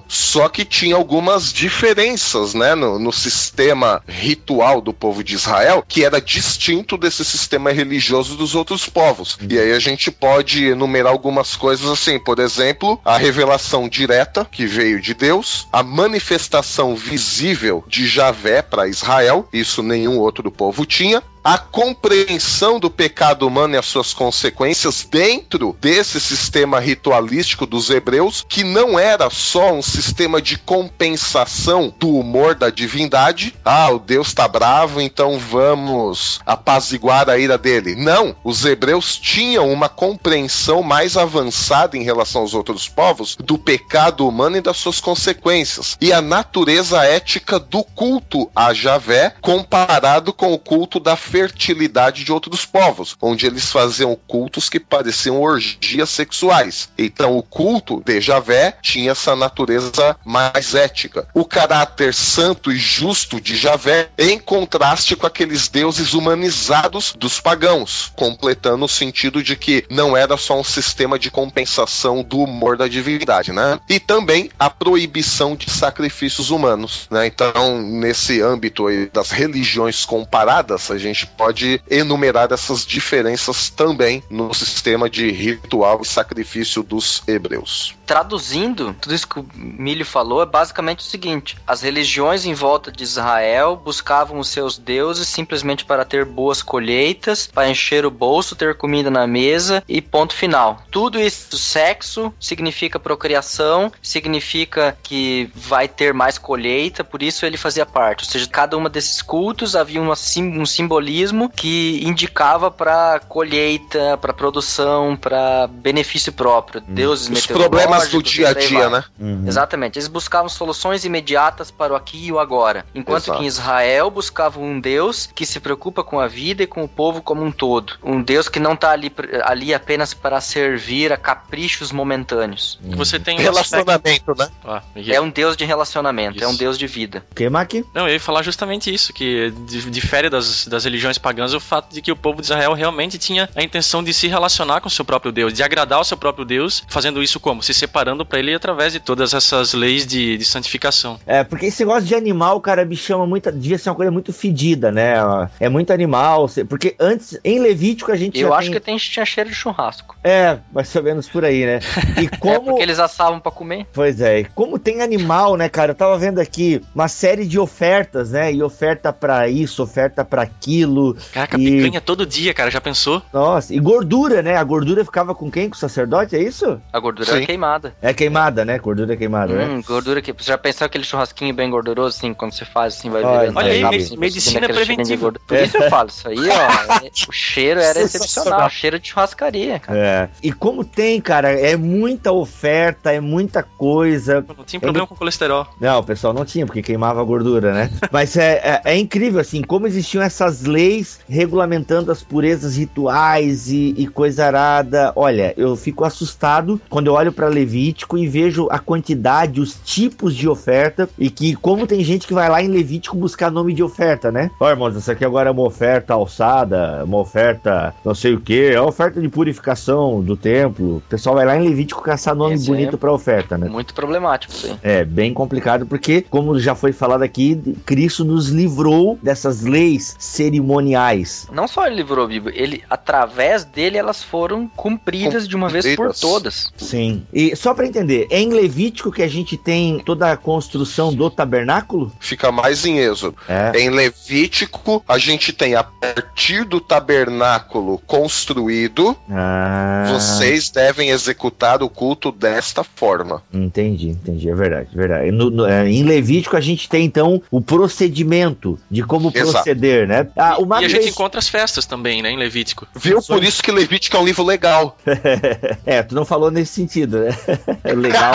Só que tinha algumas diferenças né, no, no sistema ritual do povo de Israel, que era distinto desse sistema religioso dos outros povos. E aí a gente pode enumerar algumas coisas assim, por exemplo, a revelação direta que veio de Deus, a manifestação visível de Javé para Israel, isso nenhum outro povo tinha, a compreensão do pecado humano e as suas consequências dentro desse sistema ritualístico dos hebreus, que não era só um sistema de compensação do humor da divindade. Ah, o Deus tá bravo, então vamos apaziguar a ira dele. Não, os hebreus tinham uma compreensão mais avançada em relação aos outros povos do pecado humano e das suas consequências. E a natureza ética do culto a Javé comparado com o culto da fertilidade de outros povos, onde eles faziam cultos que pareciam orgias sexuais. Então o culto de Javé tinha essa natureza mais ética. O caráter santo e justo de Javé em contraste com aqueles deuses humanizados dos pagãos, completando o sentido de que não era só um sistema de compensação do humor da divindade, né? E também a proibição de sacrifícios humanos, né? Então, nesse âmbito das religiões comparadas, a gente pode enumerar essas diferenças também no sistema de ritual e sacrifício dos hebreus. Traduzindo, tudo isso que o Milho falou é basicamente o seguinte: as religiões em volta de Israel buscavam os seus deuses simplesmente para ter boas colheitas, para encher o bolso, ter comida na mesa e ponto final. Tudo isso, sexo, significa procriação, significa que vai ter mais colheita, por isso ele fazia parte. Ou seja, cada uma desses cultos havia uma, um simbolismo que indicava para colheita, para produção, para benefício próprio. Hum. Deuses Os problemas do dia a dia, né? Uhum. Exatamente. Eles buscavam soluções imediatas para o aqui e o agora. Enquanto Exato. que em Israel buscavam um Deus que se preocupa com a vida e com o povo como um todo. Um Deus que não está ali, ali apenas para servir a caprichos momentâneos. Uhum. Você tem relacionamento, né? Ah, é um Deus de relacionamento, isso. é um Deus de vida. Que Maqui? Não, eu ia falar justamente isso, que difere das, das religiões pagãs o fato de que o povo de Israel realmente tinha a intenção de se relacionar com o seu próprio Deus, de agradar o seu próprio Deus, fazendo isso como? Se separando para ele através de todas essas leis de, de santificação. É, porque esse negócio de animal, cara, me chama muito. Devia ser uma coisa muito fedida, né? É muito animal. Porque antes, em Levítico, a gente. Eu acho tem... que tem, tinha cheiro de churrasco. É, mais ou menos por aí, né? E como. é porque eles assavam para comer. Pois é. Como tem animal, né, cara? Eu tava vendo aqui uma série de ofertas, né? E oferta para isso, oferta para aquilo. Caraca, e... picanha todo dia, cara, já pensou? Nossa, e gordura, né? A gordura ficava com quem? Com o sacerdote, é isso? A gordura Sim. é queimada. É queimada, né? Gordura queimada, né? hum, né? Gordura que. Você já pensou aquele churrasquinho bem gorduroso, assim, quando você faz, assim, vai Olha, olha aí, me, assim, medicina preventiva. Por isso eu falo, isso aí, ó. o cheiro era excepcional, cheiro de churrascaria, cara. É. E como tem, cara, é muita oferta, é muita coisa. Não tinha problema é... com colesterol. Não, o pessoal não tinha, porque queimava a gordura, né? Mas é, é, é, incrível, assim, como existiam essas leis regulamentando as purezas rituais e, e coisa arada. Olha, eu fico assustado quando eu olho para Levítico e vejo a quantidade, os tipos de oferta e que como tem gente que vai lá em Levítico buscar nome de oferta, né? Ó, irmãos, essa aqui agora é uma oferta alçada, uma oferta não sei o que, é oferta de purificação do templo. O pessoal vai lá em Levítico caçar nome Esse bonito é para oferta, né? Muito problemático aí. É, bem complicado porque, como já foi falado aqui, Cristo nos livrou dessas leis cerimoniais. Não só ele livrou, Bíblia, ele através dele elas foram cumpridas de uma vez por todas. Sim. E só para entender, é em Levítico que a gente tem toda a construção do tabernáculo? Fica mais em Êxodo. É. Em Levítico, a gente tem a partir do tabernáculo construído, ah. vocês devem executar o culto desta forma. Entendi, entendi. É verdade, é verdade. No, no, é, em Levítico, a gente tem então o procedimento de como Exato. proceder, né? Ah, e, e a gente encontra as festas também, né, em Levítico. Viu? Por isso que Levítico é um livro legal. é, tu não falou nesse sentido, né? legal,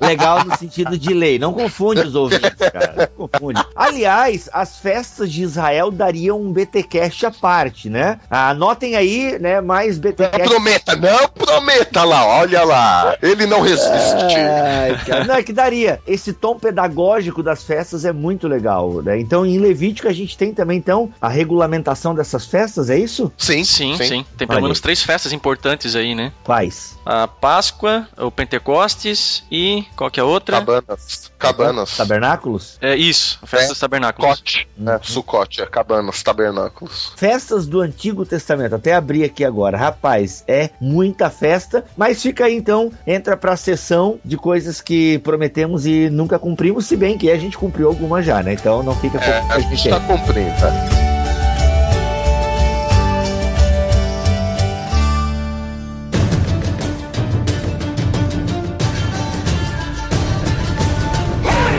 legal no sentido de lei. Não confunde os ouvintes, cara. Não confunde. Aliás, as festas de Israel dariam um BTcast à parte, né? Anotem aí, né, mais BTcast. Não prometa, não prometa lá, olha lá. Ele não resiste. Ai, não, é que daria. Esse tom pedagógico das festas é muito legal, né? Então, em Levítico a gente tem também, então, a regulamentação dessas festas, é isso? Sim, sim, sim. sim. Tem pelo menos três festas importantes aí, né? Quais? A Páscoa, o Pentecostes e qual que é a outra? Cabanas. Cabanas. Tabernáculos? É isso, a festa é, dos tabernáculos. Sucote, né? Sucote, é cabanas, tabernáculos. Festas do Antigo Testamento, até abri aqui agora. Rapaz, é muita festa, mas fica aí então, entra pra sessão de coisas que prometemos e nunca cumprimos, se bem que a gente cumpriu alguma já, né? Então não fica é, a gente tá cumprindo, tá?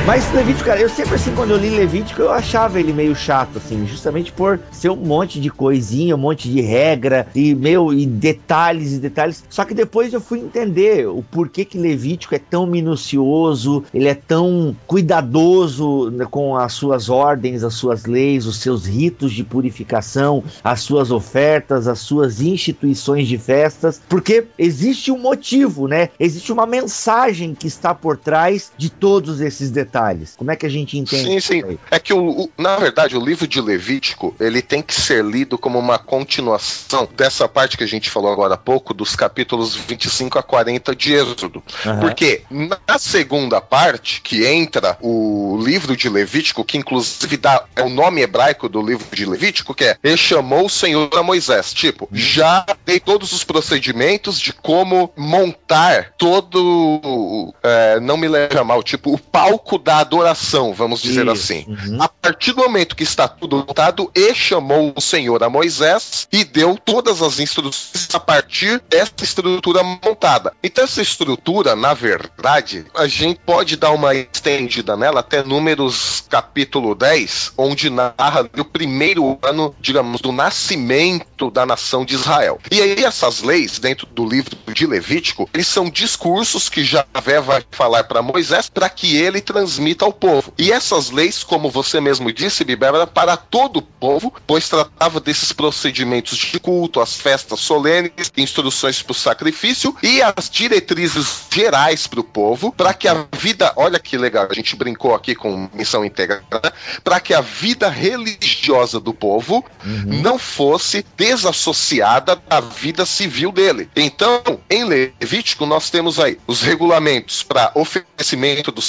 Mas Levítico, cara, eu sempre assim, quando eu li Levítico, eu achava ele meio chato, assim, justamente por ser um monte de coisinha, um monte de regra e, meu, e detalhes e detalhes. Só que depois eu fui entender o porquê que Levítico é tão minucioso, ele é tão cuidadoso né, com as suas ordens, as suas leis, os seus ritos de purificação, as suas ofertas, as suas instituições de festas, porque existe um motivo, né? Existe uma mensagem que está por trás de todos esses detalhes. Como é que a gente entende? Sim, sim. É que, o, o, na verdade, o livro de Levítico, ele tem que ser lido como uma continuação dessa parte que a gente falou agora há pouco, dos capítulos 25 a 40 de Êxodo. Uhum. Porque na segunda parte, que entra o livro de Levítico, que inclusive dá é o nome hebraico do livro de Levítico, que é Ele chamou o Senhor a Moisés. Tipo, uhum. já dei todos os procedimentos de como montar todo. É, não me leva mal, tipo, o palco da adoração, vamos dizer Isso. assim. Uhum. A partir do momento que está tudo montado, e chamou o Senhor a Moisés e deu todas as instruções a partir dessa estrutura montada. Então, essa estrutura, na verdade, a gente pode dar uma estendida nela até Números capítulo 10, onde narra o primeiro ano, digamos, do nascimento da nação de Israel. E aí, essas leis, dentro do livro de Levítico, eles são discursos que Javé vai falar para Moisés para que ele transmita ao povo. E essas leis, como você mesmo disse, Bibera, para todo o povo, pois tratava desses procedimentos de culto, as festas solenes, instruções para o sacrifício e as diretrizes gerais para o povo, para que a vida, olha que legal, a gente brincou aqui com missão integrada, né? para que a vida religiosa do povo uhum. não fosse desassociada da vida civil dele. Então, em Levítico, nós temos aí os regulamentos para oferecimento dos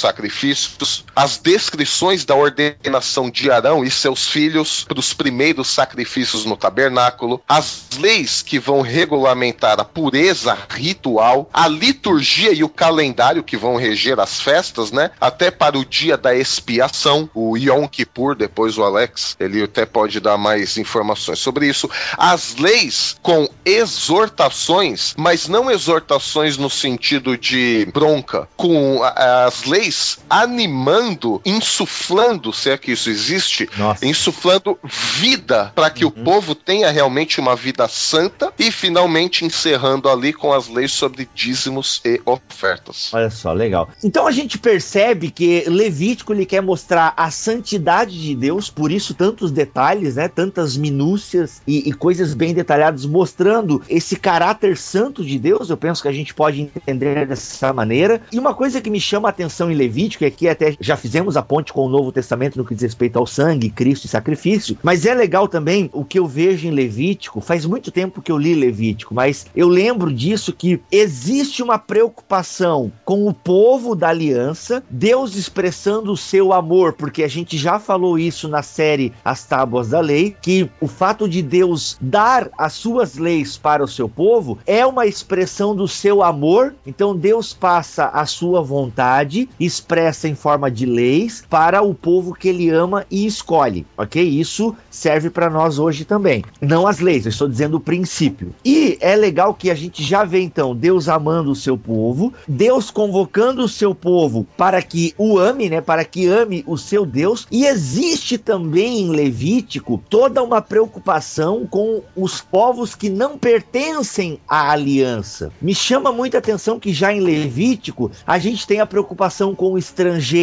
sacrifícios, as descrições da ordenação de Arão e seus filhos para os primeiros sacrifícios no tabernáculo, as leis que vão regulamentar a pureza ritual, a liturgia e o calendário que vão reger as festas, né? Até para o dia da expiação, o Yom Kippur, depois o Alex, ele até pode dar mais informações sobre isso. As leis com exortações, mas não exortações no sentido de bronca, com as leis animando, insuflando, se é que isso existe, Nossa. insuflando vida para que uhum. o povo tenha realmente uma vida santa e finalmente encerrando ali com as leis sobre dízimos e ofertas. Olha só, legal. Então a gente percebe que Levítico ele quer mostrar a santidade de Deus, por isso tantos detalhes, né, tantas minúcias e, e coisas bem detalhadas mostrando esse caráter santo de Deus. Eu penso que a gente pode entender dessa maneira. E uma coisa que me chama a atenção em Levítico é que até já fizemos a ponte com o Novo Testamento no que diz respeito ao sangue, Cristo e sacrifício, mas é legal também o que eu vejo em Levítico. Faz muito tempo que eu li Levítico, mas eu lembro disso que existe uma preocupação com o povo da aliança, Deus expressando o seu amor, porque a gente já falou isso na série As Tábuas da Lei, que o fato de Deus dar as suas leis para o seu povo é uma expressão do seu amor. Então Deus passa a sua vontade, expressa em forma de leis para o povo que ele ama e escolhe, ok? Isso serve para nós hoje também. Não as leis, eu estou dizendo o princípio. E é legal que a gente já vê então Deus amando o seu povo, Deus convocando o seu povo para que o ame, né? Para que ame o seu Deus. E existe também em Levítico toda uma preocupação com os povos que não pertencem à aliança. Me chama muita atenção que já em Levítico a gente tem a preocupação com o estrangeiro,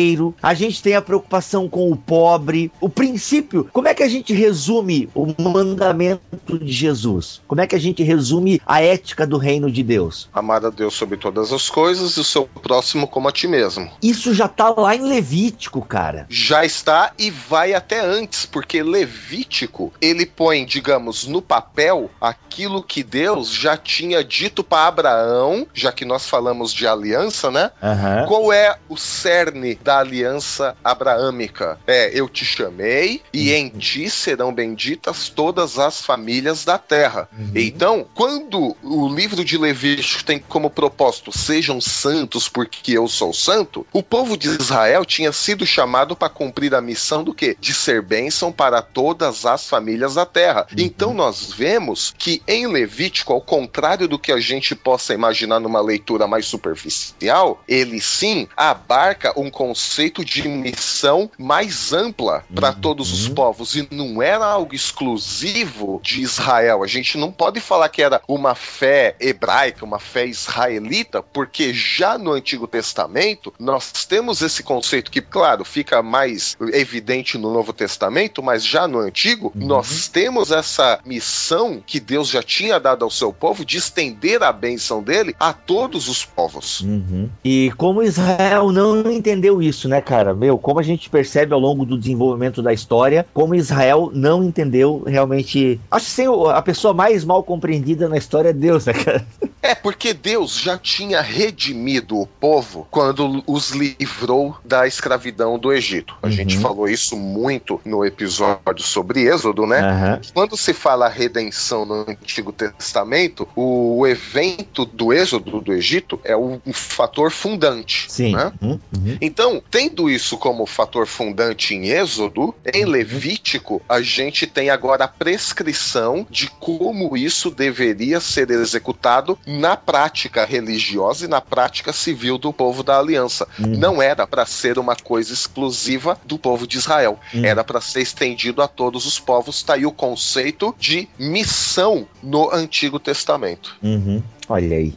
a gente tem a preocupação com o pobre. O princípio, como é que a gente resume o mandamento de Jesus? Como é que a gente resume a ética do reino de Deus? Amar a Deus sobre todas as coisas e o seu próximo como a ti mesmo. Isso já tá lá em Levítico, cara. Já está e vai até antes, porque Levítico, ele põe, digamos, no papel aquilo que Deus já tinha dito para Abraão, já que nós falamos de aliança, né? Uhum. Qual é o cerne da aliança abraâmica? É, eu te chamei e uhum. em ti serão benditas todas as famílias da terra. Uhum. Então, quando o livro de Levítico tem como propósito sejam santos porque eu sou santo, o povo de Israel tinha sido chamado para cumprir a missão do que? De ser bênção para todas as famílias da terra. Uhum. Então nós vemos que em Levítico, ao contrário do que a gente possa imaginar numa leitura mais superficial, ele sim abarca um conceito de missão mais ampla para Uhum. todos os povos e não era algo exclusivo de Israel. A gente não pode falar que era uma fé hebraica, uma fé israelita, porque já no Antigo Testamento nós temos esse conceito que, claro, fica mais evidente no Novo Testamento, mas já no Antigo Uhum. nós temos essa missão que Deus já tinha dado ao seu povo de estender a bênção dele a todos os povos. Uhum. E como Israel não entendeu isso, né, cara? Meu, como a gente percebe ao longo do desenvolvimento da história, como Israel não entendeu realmente. Acho que a pessoa mais mal compreendida na história é Deus, né, cara? É porque Deus já tinha redimido o povo quando os livrou da escravidão do Egito. A Uhum. gente falou isso muito no episódio sobre Êxodo, né? Aham. Quando se fala redenção no Antigo Testamento, o evento do êxodo do Egito é o, o fator fundante. Sim. né? Uhum, uhum. Então, tendo isso como fator fundante em Êxodo, em Levítico, a gente tem agora a prescrição de como isso deveria ser executado na prática religiosa e na prática civil do povo da aliança. Uhum. Não era para ser uma coisa exclusiva do povo de Israel, Uhum. era para ser estendido a todos os povos. Tá aí o conceito de missão no Antigo Testamento. Uhum. Olha aí.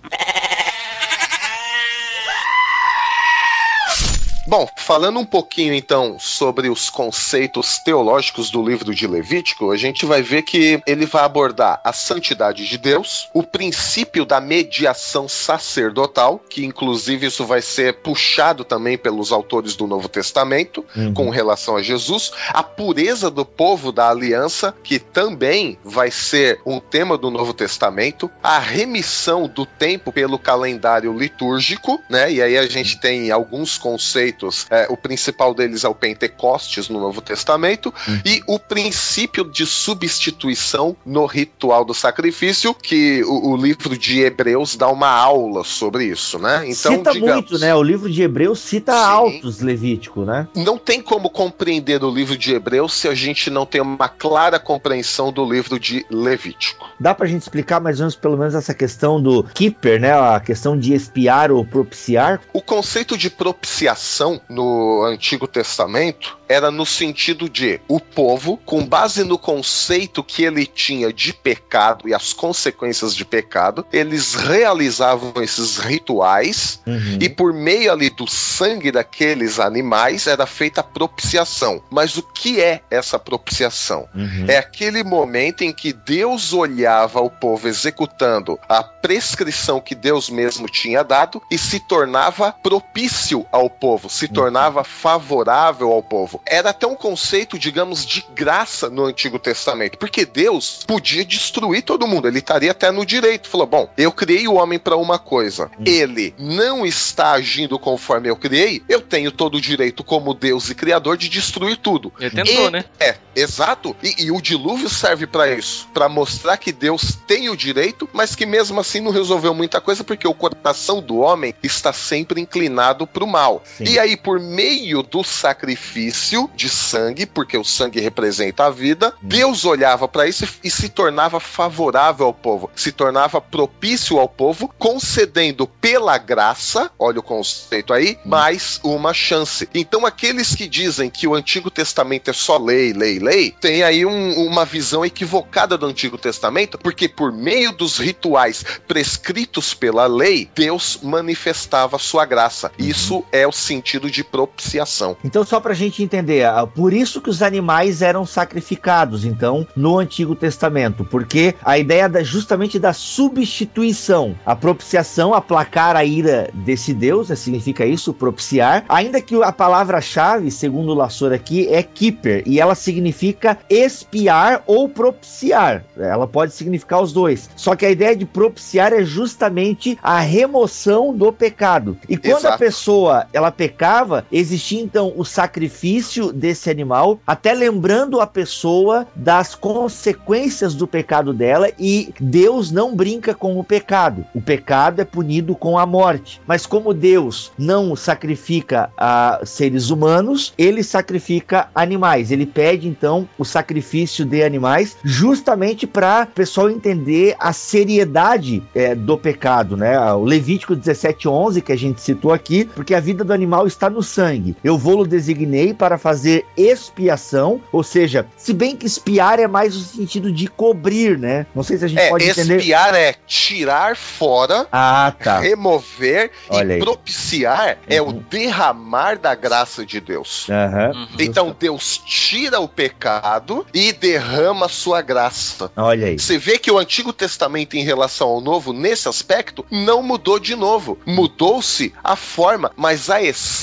Bom, falando um pouquinho então sobre os conceitos teológicos do livro de Levítico, a gente vai ver que ele vai abordar a santidade de Deus, o princípio da mediação sacerdotal, que inclusive isso vai ser puxado também pelos autores do Novo Testamento Uhum. com relação a Jesus, a pureza do povo da aliança, que também vai ser um tema do Novo Testamento, a remissão do tempo pelo calendário litúrgico, né? E aí a gente tem alguns conceitos, é, o principal deles é o Pentecostes no Novo Testamento, e o princípio de substituição no ritual do sacrifício, que o, o livro de Hebreus dá uma aula sobre isso, né? cita muito, né? O livro de Hebreus cita Sim. altos Levítico, né? não tem como compreender o livro de Hebreus se a gente não tem uma clara compreensão do livro de Levítico. Dá pra gente explicar mais ou menos pelo menos essa questão do keeper, né? A questão de expiar ou propiciar. O conceito de propiciação no Antigo Testamento era no sentido de o povo, com base no conceito que ele tinha de pecado e as consequências de pecado, eles realizavam esses rituais Uhum. e por meio ali do sangue daqueles animais era feita a propiciação. Mas o que é essa propiciação? Uhum. É aquele momento em que Deus olhava o povo executando a prescrição que Deus mesmo tinha dado e se tornava propício ao povo, se tornava favorável ao povo. Era até um conceito, digamos, de graça no Antigo Testamento, porque Deus podia destruir todo mundo, ele estaria até no direito. Falou: bom, eu criei o homem para uma coisa, ele não está agindo conforme eu criei, eu tenho todo o direito, como Deus e Criador, de destruir tudo. Ele tentou, E- né? É, exato. E, e o dilúvio serve pra isso, Pra mostrar que Deus tem o direito, mas que mesmo assim não resolveu muita coisa porque o coração do homem está sempre inclinado pro mal. Sim. E aí por meio do sacrifício de sangue, porque o sangue representa a vida, Deus olhava pra isso e, se tornava favorável ao povo, se tornava propício ao povo, concedendo pela graça, olha o conceito aí, mais uma chance. Então aqueles que dizem que o Antigo Testamento é só lei, lei, lei, tem aí um- uma visão equivocada do Antigo Testamento, porque por meio dos rituais prescritos pela lei, Deus manifestava sua graça. Isso é o sentido de propiciação. Então, só pra gente entender, ah, por isso que os animais eram sacrificados, então, no Antigo Testamento, porque a ideia da, justamente da substituição, a propiciação, aplacar a ira desse Deus, né, significa isso, propiciar, ainda que a palavra-chave, segundo o Lassor aqui, é keeper, e ela significa expiar ou propiciar, ela pode significar os dois, só que a ideia de propiciar é justamente a remoção do pecado, e quando a Exato. pessoa ela pecava, existia então o sacrifício desse animal, até lembrando a pessoa das consequências do pecado dela e Deus não brinca com o pecado. O pecado é punido com a morte. Mas como Deus não sacrifica a seres humanos, ele sacrifica animais. Ele pede então o sacrifício de animais justamente para o pessoal entender a seriedade é, do pecado, né? O Levítico 17:11 que a gente citou aqui, porque a vida do animal está no sangue. Eu vou-lo designei para fazer expiação, ou seja, se bem que espiar é mais o sentido de cobrir, né? Não sei se a gente É, pode entender. espiar é tirar fora, Ah, tá. remover Olha e aí. propiciar é o Uhum. derramar da graça de Deus. Uhum. Então Deus tira o pecado e derrama a sua graça. Olha aí. Você vê que o Antigo Testamento em relação ao Novo, nesse aspecto, não mudou de novo. Mudou-se a forma, mas a essência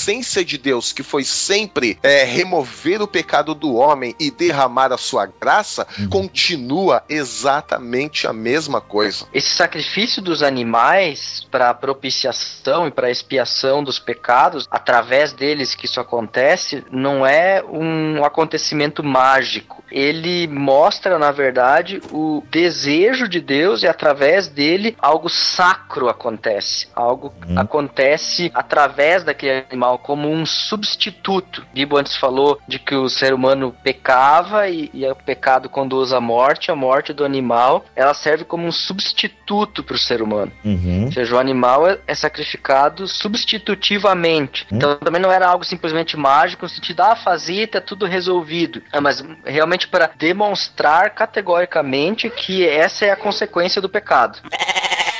de Deus, que foi sempre é, remover o pecado do homem e derramar a sua graça, Uhum. continua exatamente a mesma coisa. Esse sacrifício dos animais para propiciação e para expiação dos pecados, através deles que isso acontece, não é um acontecimento mágico. Ele mostra, na verdade, o desejo de Deus e através dele algo sacro acontece. Algo Hum. acontece através daquele animal como um substituto. Bibo antes falou de que o ser humano pecava e, e o pecado conduz à morte, a morte do animal, ela serve como um substituto para o ser humano. Uhum. Ou seja, o animal é, é sacrificado substitutivamente. Hum. Então também não era algo simplesmente mágico, no sentido, ah, fazia e tá tudo resolvido. Ah, mas realmente para demonstrar categoricamente que essa é a consequência do pecado.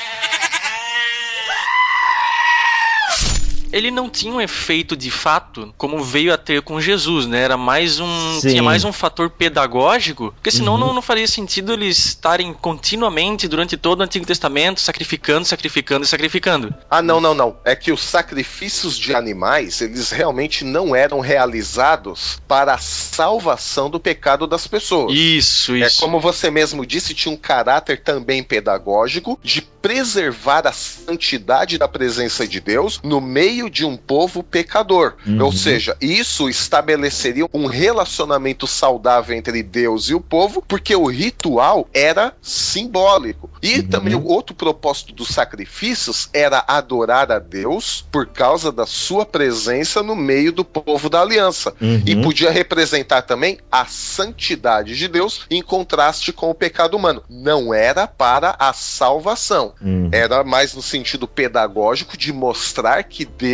ele não tinha um efeito de fato como veio a ter com Jesus, né? Era mais um. Sim. Tinha mais um fator pedagógico, porque senão Uhum. não, não faria sentido eles estarem continuamente durante todo o Antigo Testamento sacrificando, sacrificando e sacrificando. Ah, não, não, não. É que os sacrifícios de animais, eles realmente não eram realizados para a salvação do pecado das pessoas. Isso, É isso. como você mesmo disse, tinha um caráter também pedagógico de preservar a santidade da presença de Deus no meio de um povo pecador. Uhum. Ou seja, isso estabeleceria um relacionamento saudável entre Deus e o povo, porque o ritual era simbólico. E Uhum. também o outro propósito dos sacrifícios era adorar a Deus por causa da sua presença no meio do povo da aliança. E Uhum. podia representar também a santidade de Deus em contraste com o pecado humano. Não era para a salvação. Uhum. Era mais no sentido pedagógico de mostrar que Deus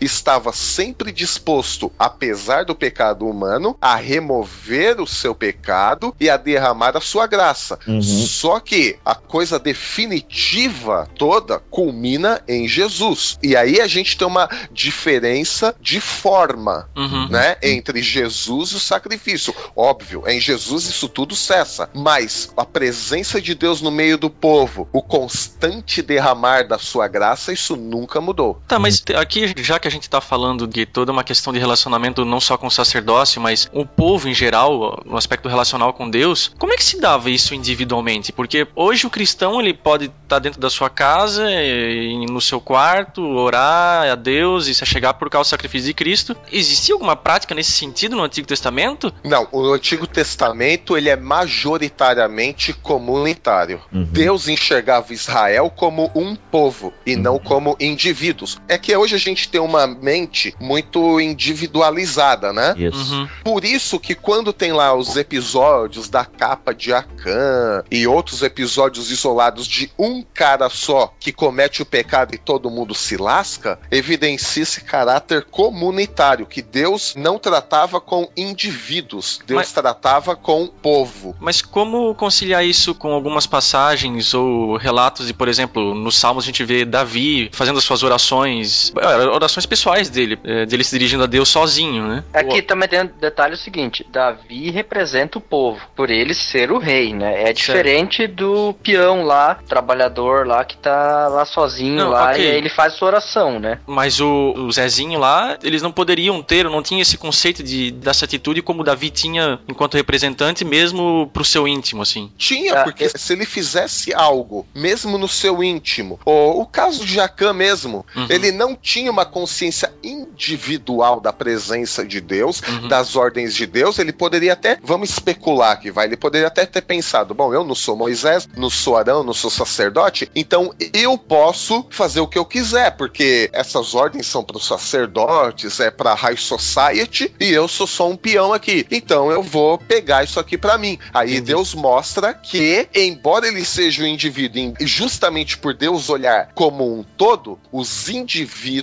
estava sempre disposto, apesar do pecado humano, a remover o seu pecado e a derramar a sua graça. Uhum. Só que a coisa definitiva toda culmina em Jesus. E aí a gente tem uma diferença de forma Uhum. né, entre Jesus e o sacrifício. Óbvio, em Jesus isso tudo cessa, mas a presença de Deus no meio do povo, o constante derramar da sua graça, isso nunca mudou. Tá, mas aqui, já que a gente tá falando de toda uma questão de relacionamento não só com o sacerdócio, mas o povo em geral, no aspecto relacional com Deus, como é que se dava isso individualmente? Porque hoje o cristão, ele pode estar dentro da sua casa, e no seu quarto, orar a Deus e se chegar por causa do sacrifício de Cristo. Existia alguma prática nesse sentido no Antigo Testamento? Não, o Antigo Testamento ele é majoritariamente comunitário. Uhum. Deus enxergava Israel como um povo e não como indivíduos. É que hoje a gente tem uma mente muito individualizada, né? Isso. Uhum. Por isso que quando tem lá os episódios da capa de Acã e outros episódios isolados de um cara só que comete o pecado e todo mundo se lasca, evidencia esse caráter comunitário, que Deus não tratava com indivíduos, Deus Mas- tratava com o povo. Mas como conciliar isso com algumas passagens ou relatos de, por exemplo, nos Salmos a gente vê Davi fazendo as suas orações, orações pessoais dele, eh, dele se dirigindo a Deus sozinho, né? Aqui também tem um detalhe o seguinte: Davi representa o povo, por ele ser o rei, né? É diferente do peão lá, trabalhador lá que tá lá sozinho Não, lá ok. e aí ele faz sua oração, né? Mas o, o Zezinho lá, eles não poderiam ter, não tinha esse conceito de, dessa atitude como Davi tinha enquanto representante, mesmo pro seu íntimo, assim. Tinha, Ah, porque eu- se ele fizesse algo, mesmo no seu íntimo, ou o caso de Jacã mesmo, Uhum. ele não tinha uma consciência individual da presença de Deus, Uhum. das ordens de Deus, ele poderia até, vamos especular aqui, vai, ele poderia até ter pensado, bom, eu não sou Moisés, não sou Arão, não sou sacerdote, então eu posso fazer o que eu quiser, porque essas ordens são para os sacerdotes, é para high society, e eu sou só um peão aqui. Então eu vou pegar isso aqui para mim. Aí Entendi. Deus mostra que, embora ele seja um indivíduo, e justamente por Deus olhar como um todo, os indivíduos,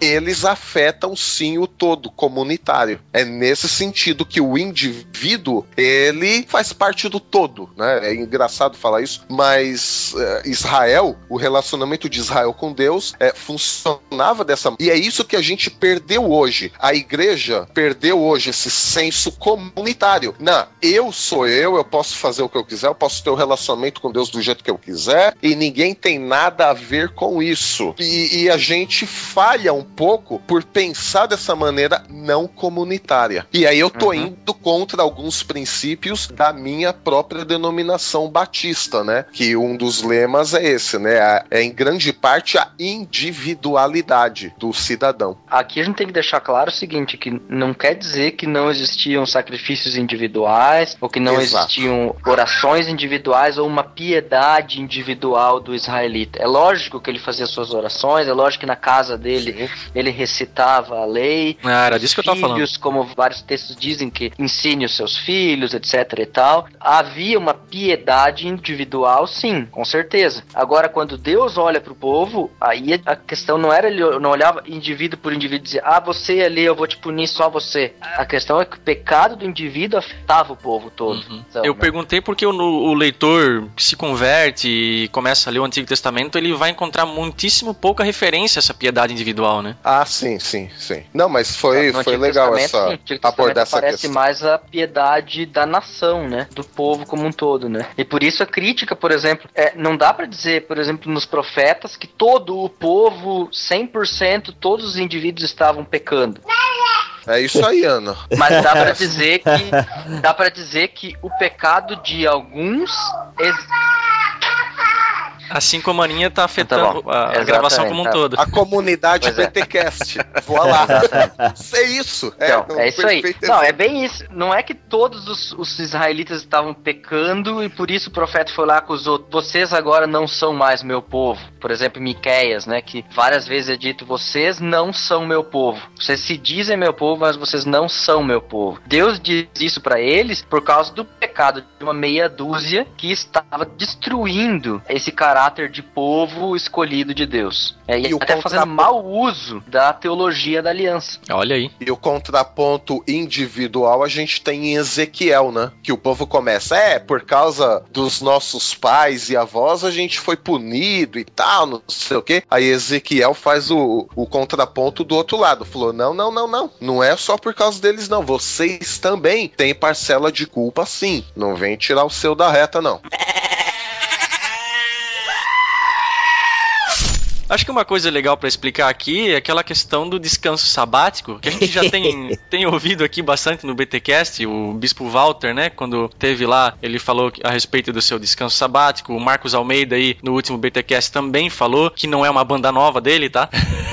eles afetam sim o todo comunitário. É nesse sentido que o indivíduo, ele faz parte do todo, né? É engraçado falar isso, mas é, Israel, o relacionamento de Israel com Deus é, funcionava dessa e é isso que a gente perdeu hoje. A igreja perdeu hoje esse senso comunitário. Não, eu sou eu, eu posso fazer o que eu quiser, eu posso ter o um relacionamento com Deus do jeito que eu quiser e ninguém tem nada a ver com isso. E, e a gente falha um pouco por pensar dessa maneira não comunitária. E aí eu tô uhum. indo contra alguns princípios da minha própria denominação batista, né? Que um dos lemas é esse, né? É em grande parte a individualidade do cidadão. Aqui a gente tem que deixar claro o seguinte, que não quer dizer que não existiam sacrifícios individuais ou que não Exato. existiam orações individuais ou uma piedade individual do israelita. É lógico que ele fazia suas orações, é lógico que na casa dele Sim. ele recitava a lei. Ah, era disso que eu tava falando. Como vários textos dizem que ensine os seus filhos, etc e tal. Havia uma piedade individual, sim, com certeza. Agora, quando Deus olha para o povo, aí a questão não era ele não olhava indivíduo por indivíduo e dizia, ah, você ali, eu vou te punir só você. A questão é que o pecado do indivíduo afetava o povo todo. Uhum. Então, eu né? perguntei porque o, o, leitor que se converte e começa a ler o Antigo Testamento, ele vai encontrar muitíssimo pouca referência a essa piedade individual, né? Ah, sim, sim, sim. Não, mas foi, foi legal essa abordar essa parece mais a piedade da nação, né? Do povo como um todo, né? E por isso a crítica, por exemplo, é, não dá para dizer, por exemplo, nos profetas que todo o povo, 100%, todos os indivíduos estavam pecando. É isso aí, Ana. Mas dá para dizer que dá para dizer que o pecado de alguns Assim como a Aninha tá afetando tá a, a gravação como um tá. todo. A comunidade pois BTcast. É. Voa lá. é isso. É, então, é, é isso aí. Não, é bem isso. Não é que todos os, os, israelitas estavam pecando e por isso o profeta foi lá e acusou. Vocês agora não são mais meu povo. Por exemplo, Miqueias, né? Que várias vezes é dito: vocês não são meu povo. Vocês se dizem meu povo, mas vocês não são meu povo. Deus diz isso para eles por causa do pecado de uma meia dúzia que estava destruindo esse caráter caráter de povo escolhido de Deus. É, e, e até fazendo mau uso da teologia da aliança. Olha aí. E o contraponto individual a gente tem em Ezequiel, né? Que o povo começa, é, por causa dos nossos pais e avós a gente foi punido e tal, não sei o quê. Aí Ezequiel faz o, o contraponto do outro lado. Falou, não, não, não, não. Não é só por causa deles, não. Vocês também têm parcela de culpa, sim. Não vem tirar o seu da reta, não. Acho que uma coisa legal para explicar aqui é aquela questão do descanso sabático, que a gente já tem, tem ouvido aqui bastante no BTcast, o Bispo Walter, né, quando teve lá, ele falou a respeito do seu descanso sabático, o Marcos Almeida aí no último BTcast também falou que não é uma banda nova dele, tá?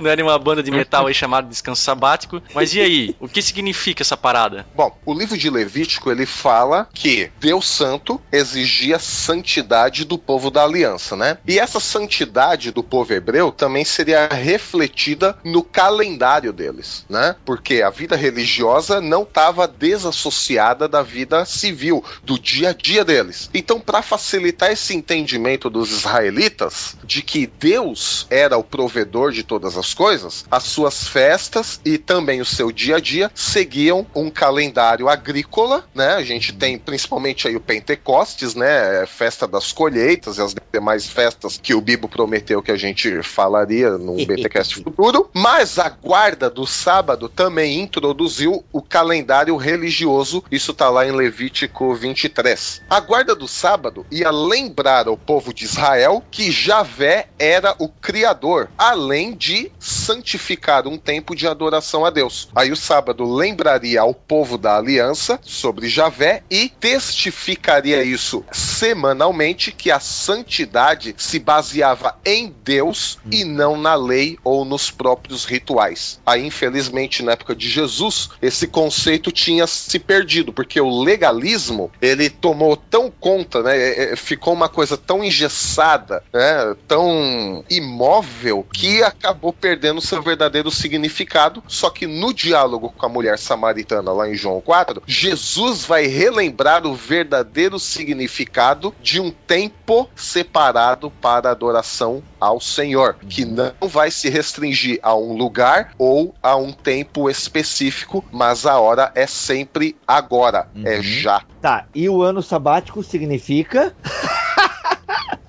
não é uma banda de metal aí chamada Descanso Sabático. Mas e aí? O que significa essa parada? Bom, o livro de Levítico ele fala que Deus Santo exigia santidade do povo da aliança né? E essa santidade do povo hebreu também seria refletida no calendário deles, né? Porque a vida religiosa não estava desassociada da vida civil, do dia a dia deles. Então, para facilitar esse entendimento dos israelitas de que Deus era o provedor de todas as coisas, as suas festas e também o seu dia a dia seguiam um calendário agrícola, né? A gente tem principalmente aí o Pentecostes, né? Festa das colheitas e as demais festas que o Bibo prometeu que a gente falaria no BTcast futuro, mas a guarda do sábado também introduziu o calendário religioso, isso está lá em Levítico 23. A guarda do sábado ia lembrar ao povo de Israel que Javé era o criador, além de santificar um tempo de adoração a Deus. Aí o sábado lembraria ao povo da aliança sobre Javé e testificaria isso semanalmente que a santidade se baseava em Deus hum. e não na lei ou nos próprios rituais. Aí, infelizmente, na época de Jesus, esse conceito tinha se perdido, porque o legalismo ele tomou tão conta, né? É, é, ficou uma coisa tão engessada, né? Tão imóvel que acabou perdendo seu verdadeiro significado. Só que no diálogo com a mulher samaritana lá em João 4, Jesus vai relembrar o verdadeiro significado de um tempo separado separado para adoração ao Senhor, que não vai se restringir a um lugar ou a um tempo específico, mas a hora é sempre agora, é já. Tá, e o ano sabático significa.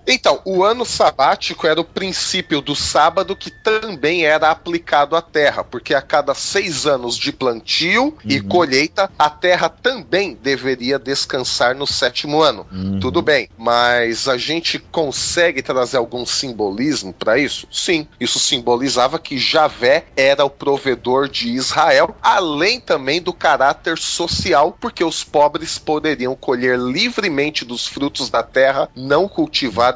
Então, o ano sabático era o princípio do sábado que também era aplicado à terra, porque a cada seis anos de plantio e colheita, a terra também deveria descansar no sétimo ano. Tudo bem, mas a gente consegue trazer algum simbolismo para isso? Sim, isso simbolizava que Javé era o provedor de Israel, além também do caráter social, porque os pobres poderiam colher livremente dos frutos da terra não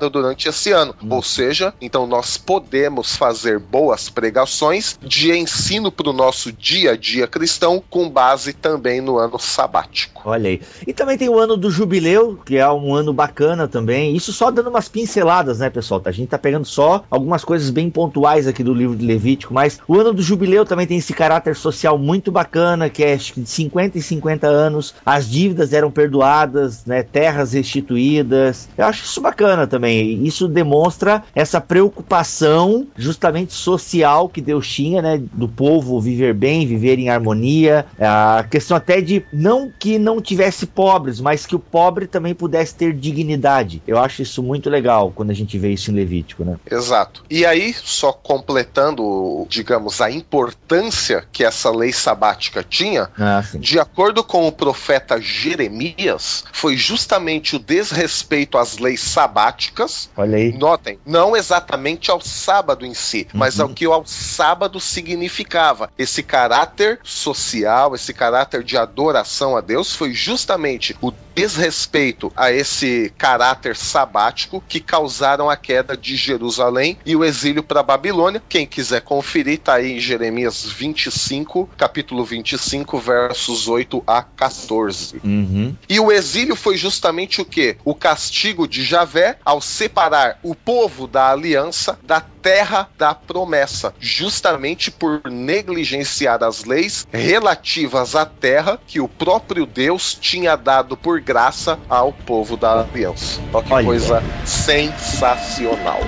durante esse ano. Ou seja, então nós podemos fazer boas pregações de ensino para o nosso dia a dia cristão com base também no ano sabático. Olha aí. E também tem o ano do jubileu, que é um ano bacana também. Isso só dando umas pinceladas, né, pessoal? A gente tá pegando só algumas coisas bem pontuais aqui do livro de Levítico, mas o ano do jubileu também tem esse caráter social muito bacana, que é acho que de 50 em 50 anos, as dívidas eram perdoadas, né, terras restituídas. Eu acho isso bacana também. Isso demonstra essa preocupação justamente social que Deus tinha, né, do povo viver bem, viver em harmonia. A questão até de não que não tivesse pobres, mas que o pobre também pudesse ter dignidade. Eu acho isso muito legal quando a gente vê isso em Levítico, né? Exato. E aí, só completando, digamos, a importância que essa lei sabática tinha, Ah, de acordo com o profeta Jeremias, foi justamente o desrespeito às leis sabáticas. Olha aí. Notem, não exatamente ao sábado em si, mas ao que o sábado significava. Esse caráter social, esse caráter de adoração a Deus, foi justamente o desrespeito a esse caráter sabático que causaram a queda de Jerusalém e o exílio para Babilônia. Quem quiser conferir, tá aí em Jeremias 25, capítulo 25, versos 8 a 14. Uhum. E o exílio foi justamente o que? O castigo de Javé ao separar o povo da aliança da terra da promessa, justamente por negligenciar as leis relativas à terra que o próprio Deus tinha dado por graça ao povo da aliança. Olha que Olha. coisa sensacional.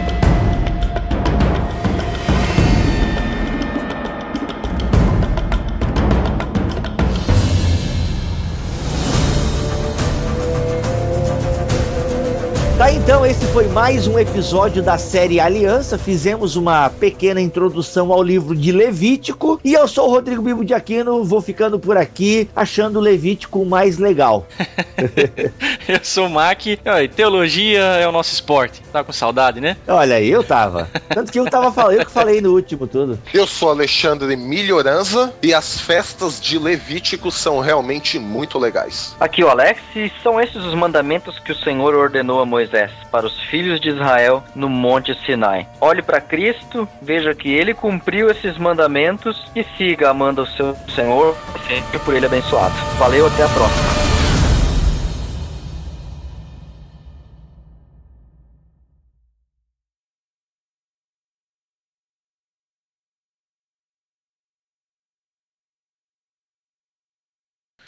Tá, então, esse foi mais um episódio da série Aliança. Fizemos uma pequena introdução ao livro de Levítico. E eu sou o Rodrigo Bibo de Aquino, vou ficando por aqui, achando o Levítico mais legal. Eu sou o Mac. Oi, Teologia é o nosso esporte. Tá com saudade, né? Olha aí, eu tava. Tanto que eu tava falando, eu que falei no último tudo. Eu sou Alexandre Melhoranza e as festas de Levítico são realmente muito legais. Aqui o Alex, e são esses os mandamentos que o Senhor ordenou a Moisés para os filhos de Israel no Monte Sinai. Olhe para Cristo, veja que ele cumpriu esses mandamentos e siga amando o seu Senhor e seja por ele abençoado. Valeu, até a próxima.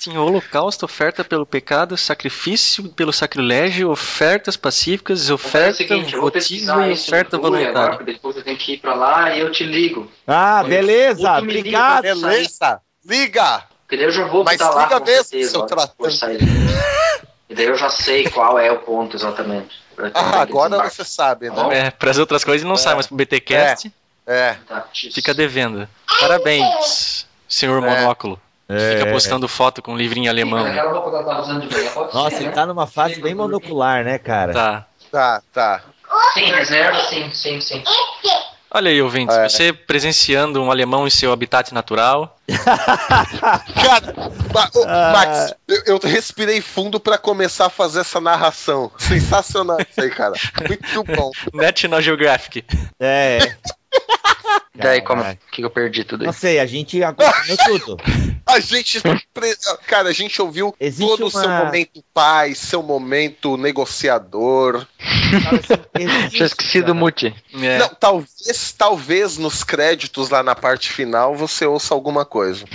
Tinha holocausto, oferta pelo pecado, sacrifício pelo sacrilégio, ofertas pacíficas, oferta votiva e oferta voluntária. depois eu tenho que ir para lá e eu te ligo. Ah, Foi. beleza, liga, obrigado. Beleza? Liga! Porque eu já vou Mas botar lá liga com mesmo, certeza, seu tratante. E daí eu já sei qual é o ponto exatamente. Pra Ah, agora você sabe, Tá bom? né? É, para as outras coisas não sai, mas pro BTcast É. Tá, X. fica devendo. Parabéns, senhor É. monóculo. Fica postando foto com livrinho alemão. Aquela roupa que ela tava usando de manhã, pode Nossa, ser, ele né? tá numa fase bem monocular, né, cara? Tá. Tá, tá. Sim, reserva, sim, sim, sim. Olha aí, ouvintes, É. você presenciando um alemão em seu habitat natural. Cara, Ah. Max, eu, eu respirei fundo pra começar a fazer essa narração. Sensacional isso aí, cara. Muito bom. National Geographic. É. Daí como que eu perdi tudo Não isso? sei, a gente acompanhou tudo. A gente, cara, a gente ouviu Existe todo o seu uma- momento pai, seu momento negociador. Tinha esquecido o mute. É. Não, talvez, talvez nos créditos lá na parte final você ouça alguma coisa.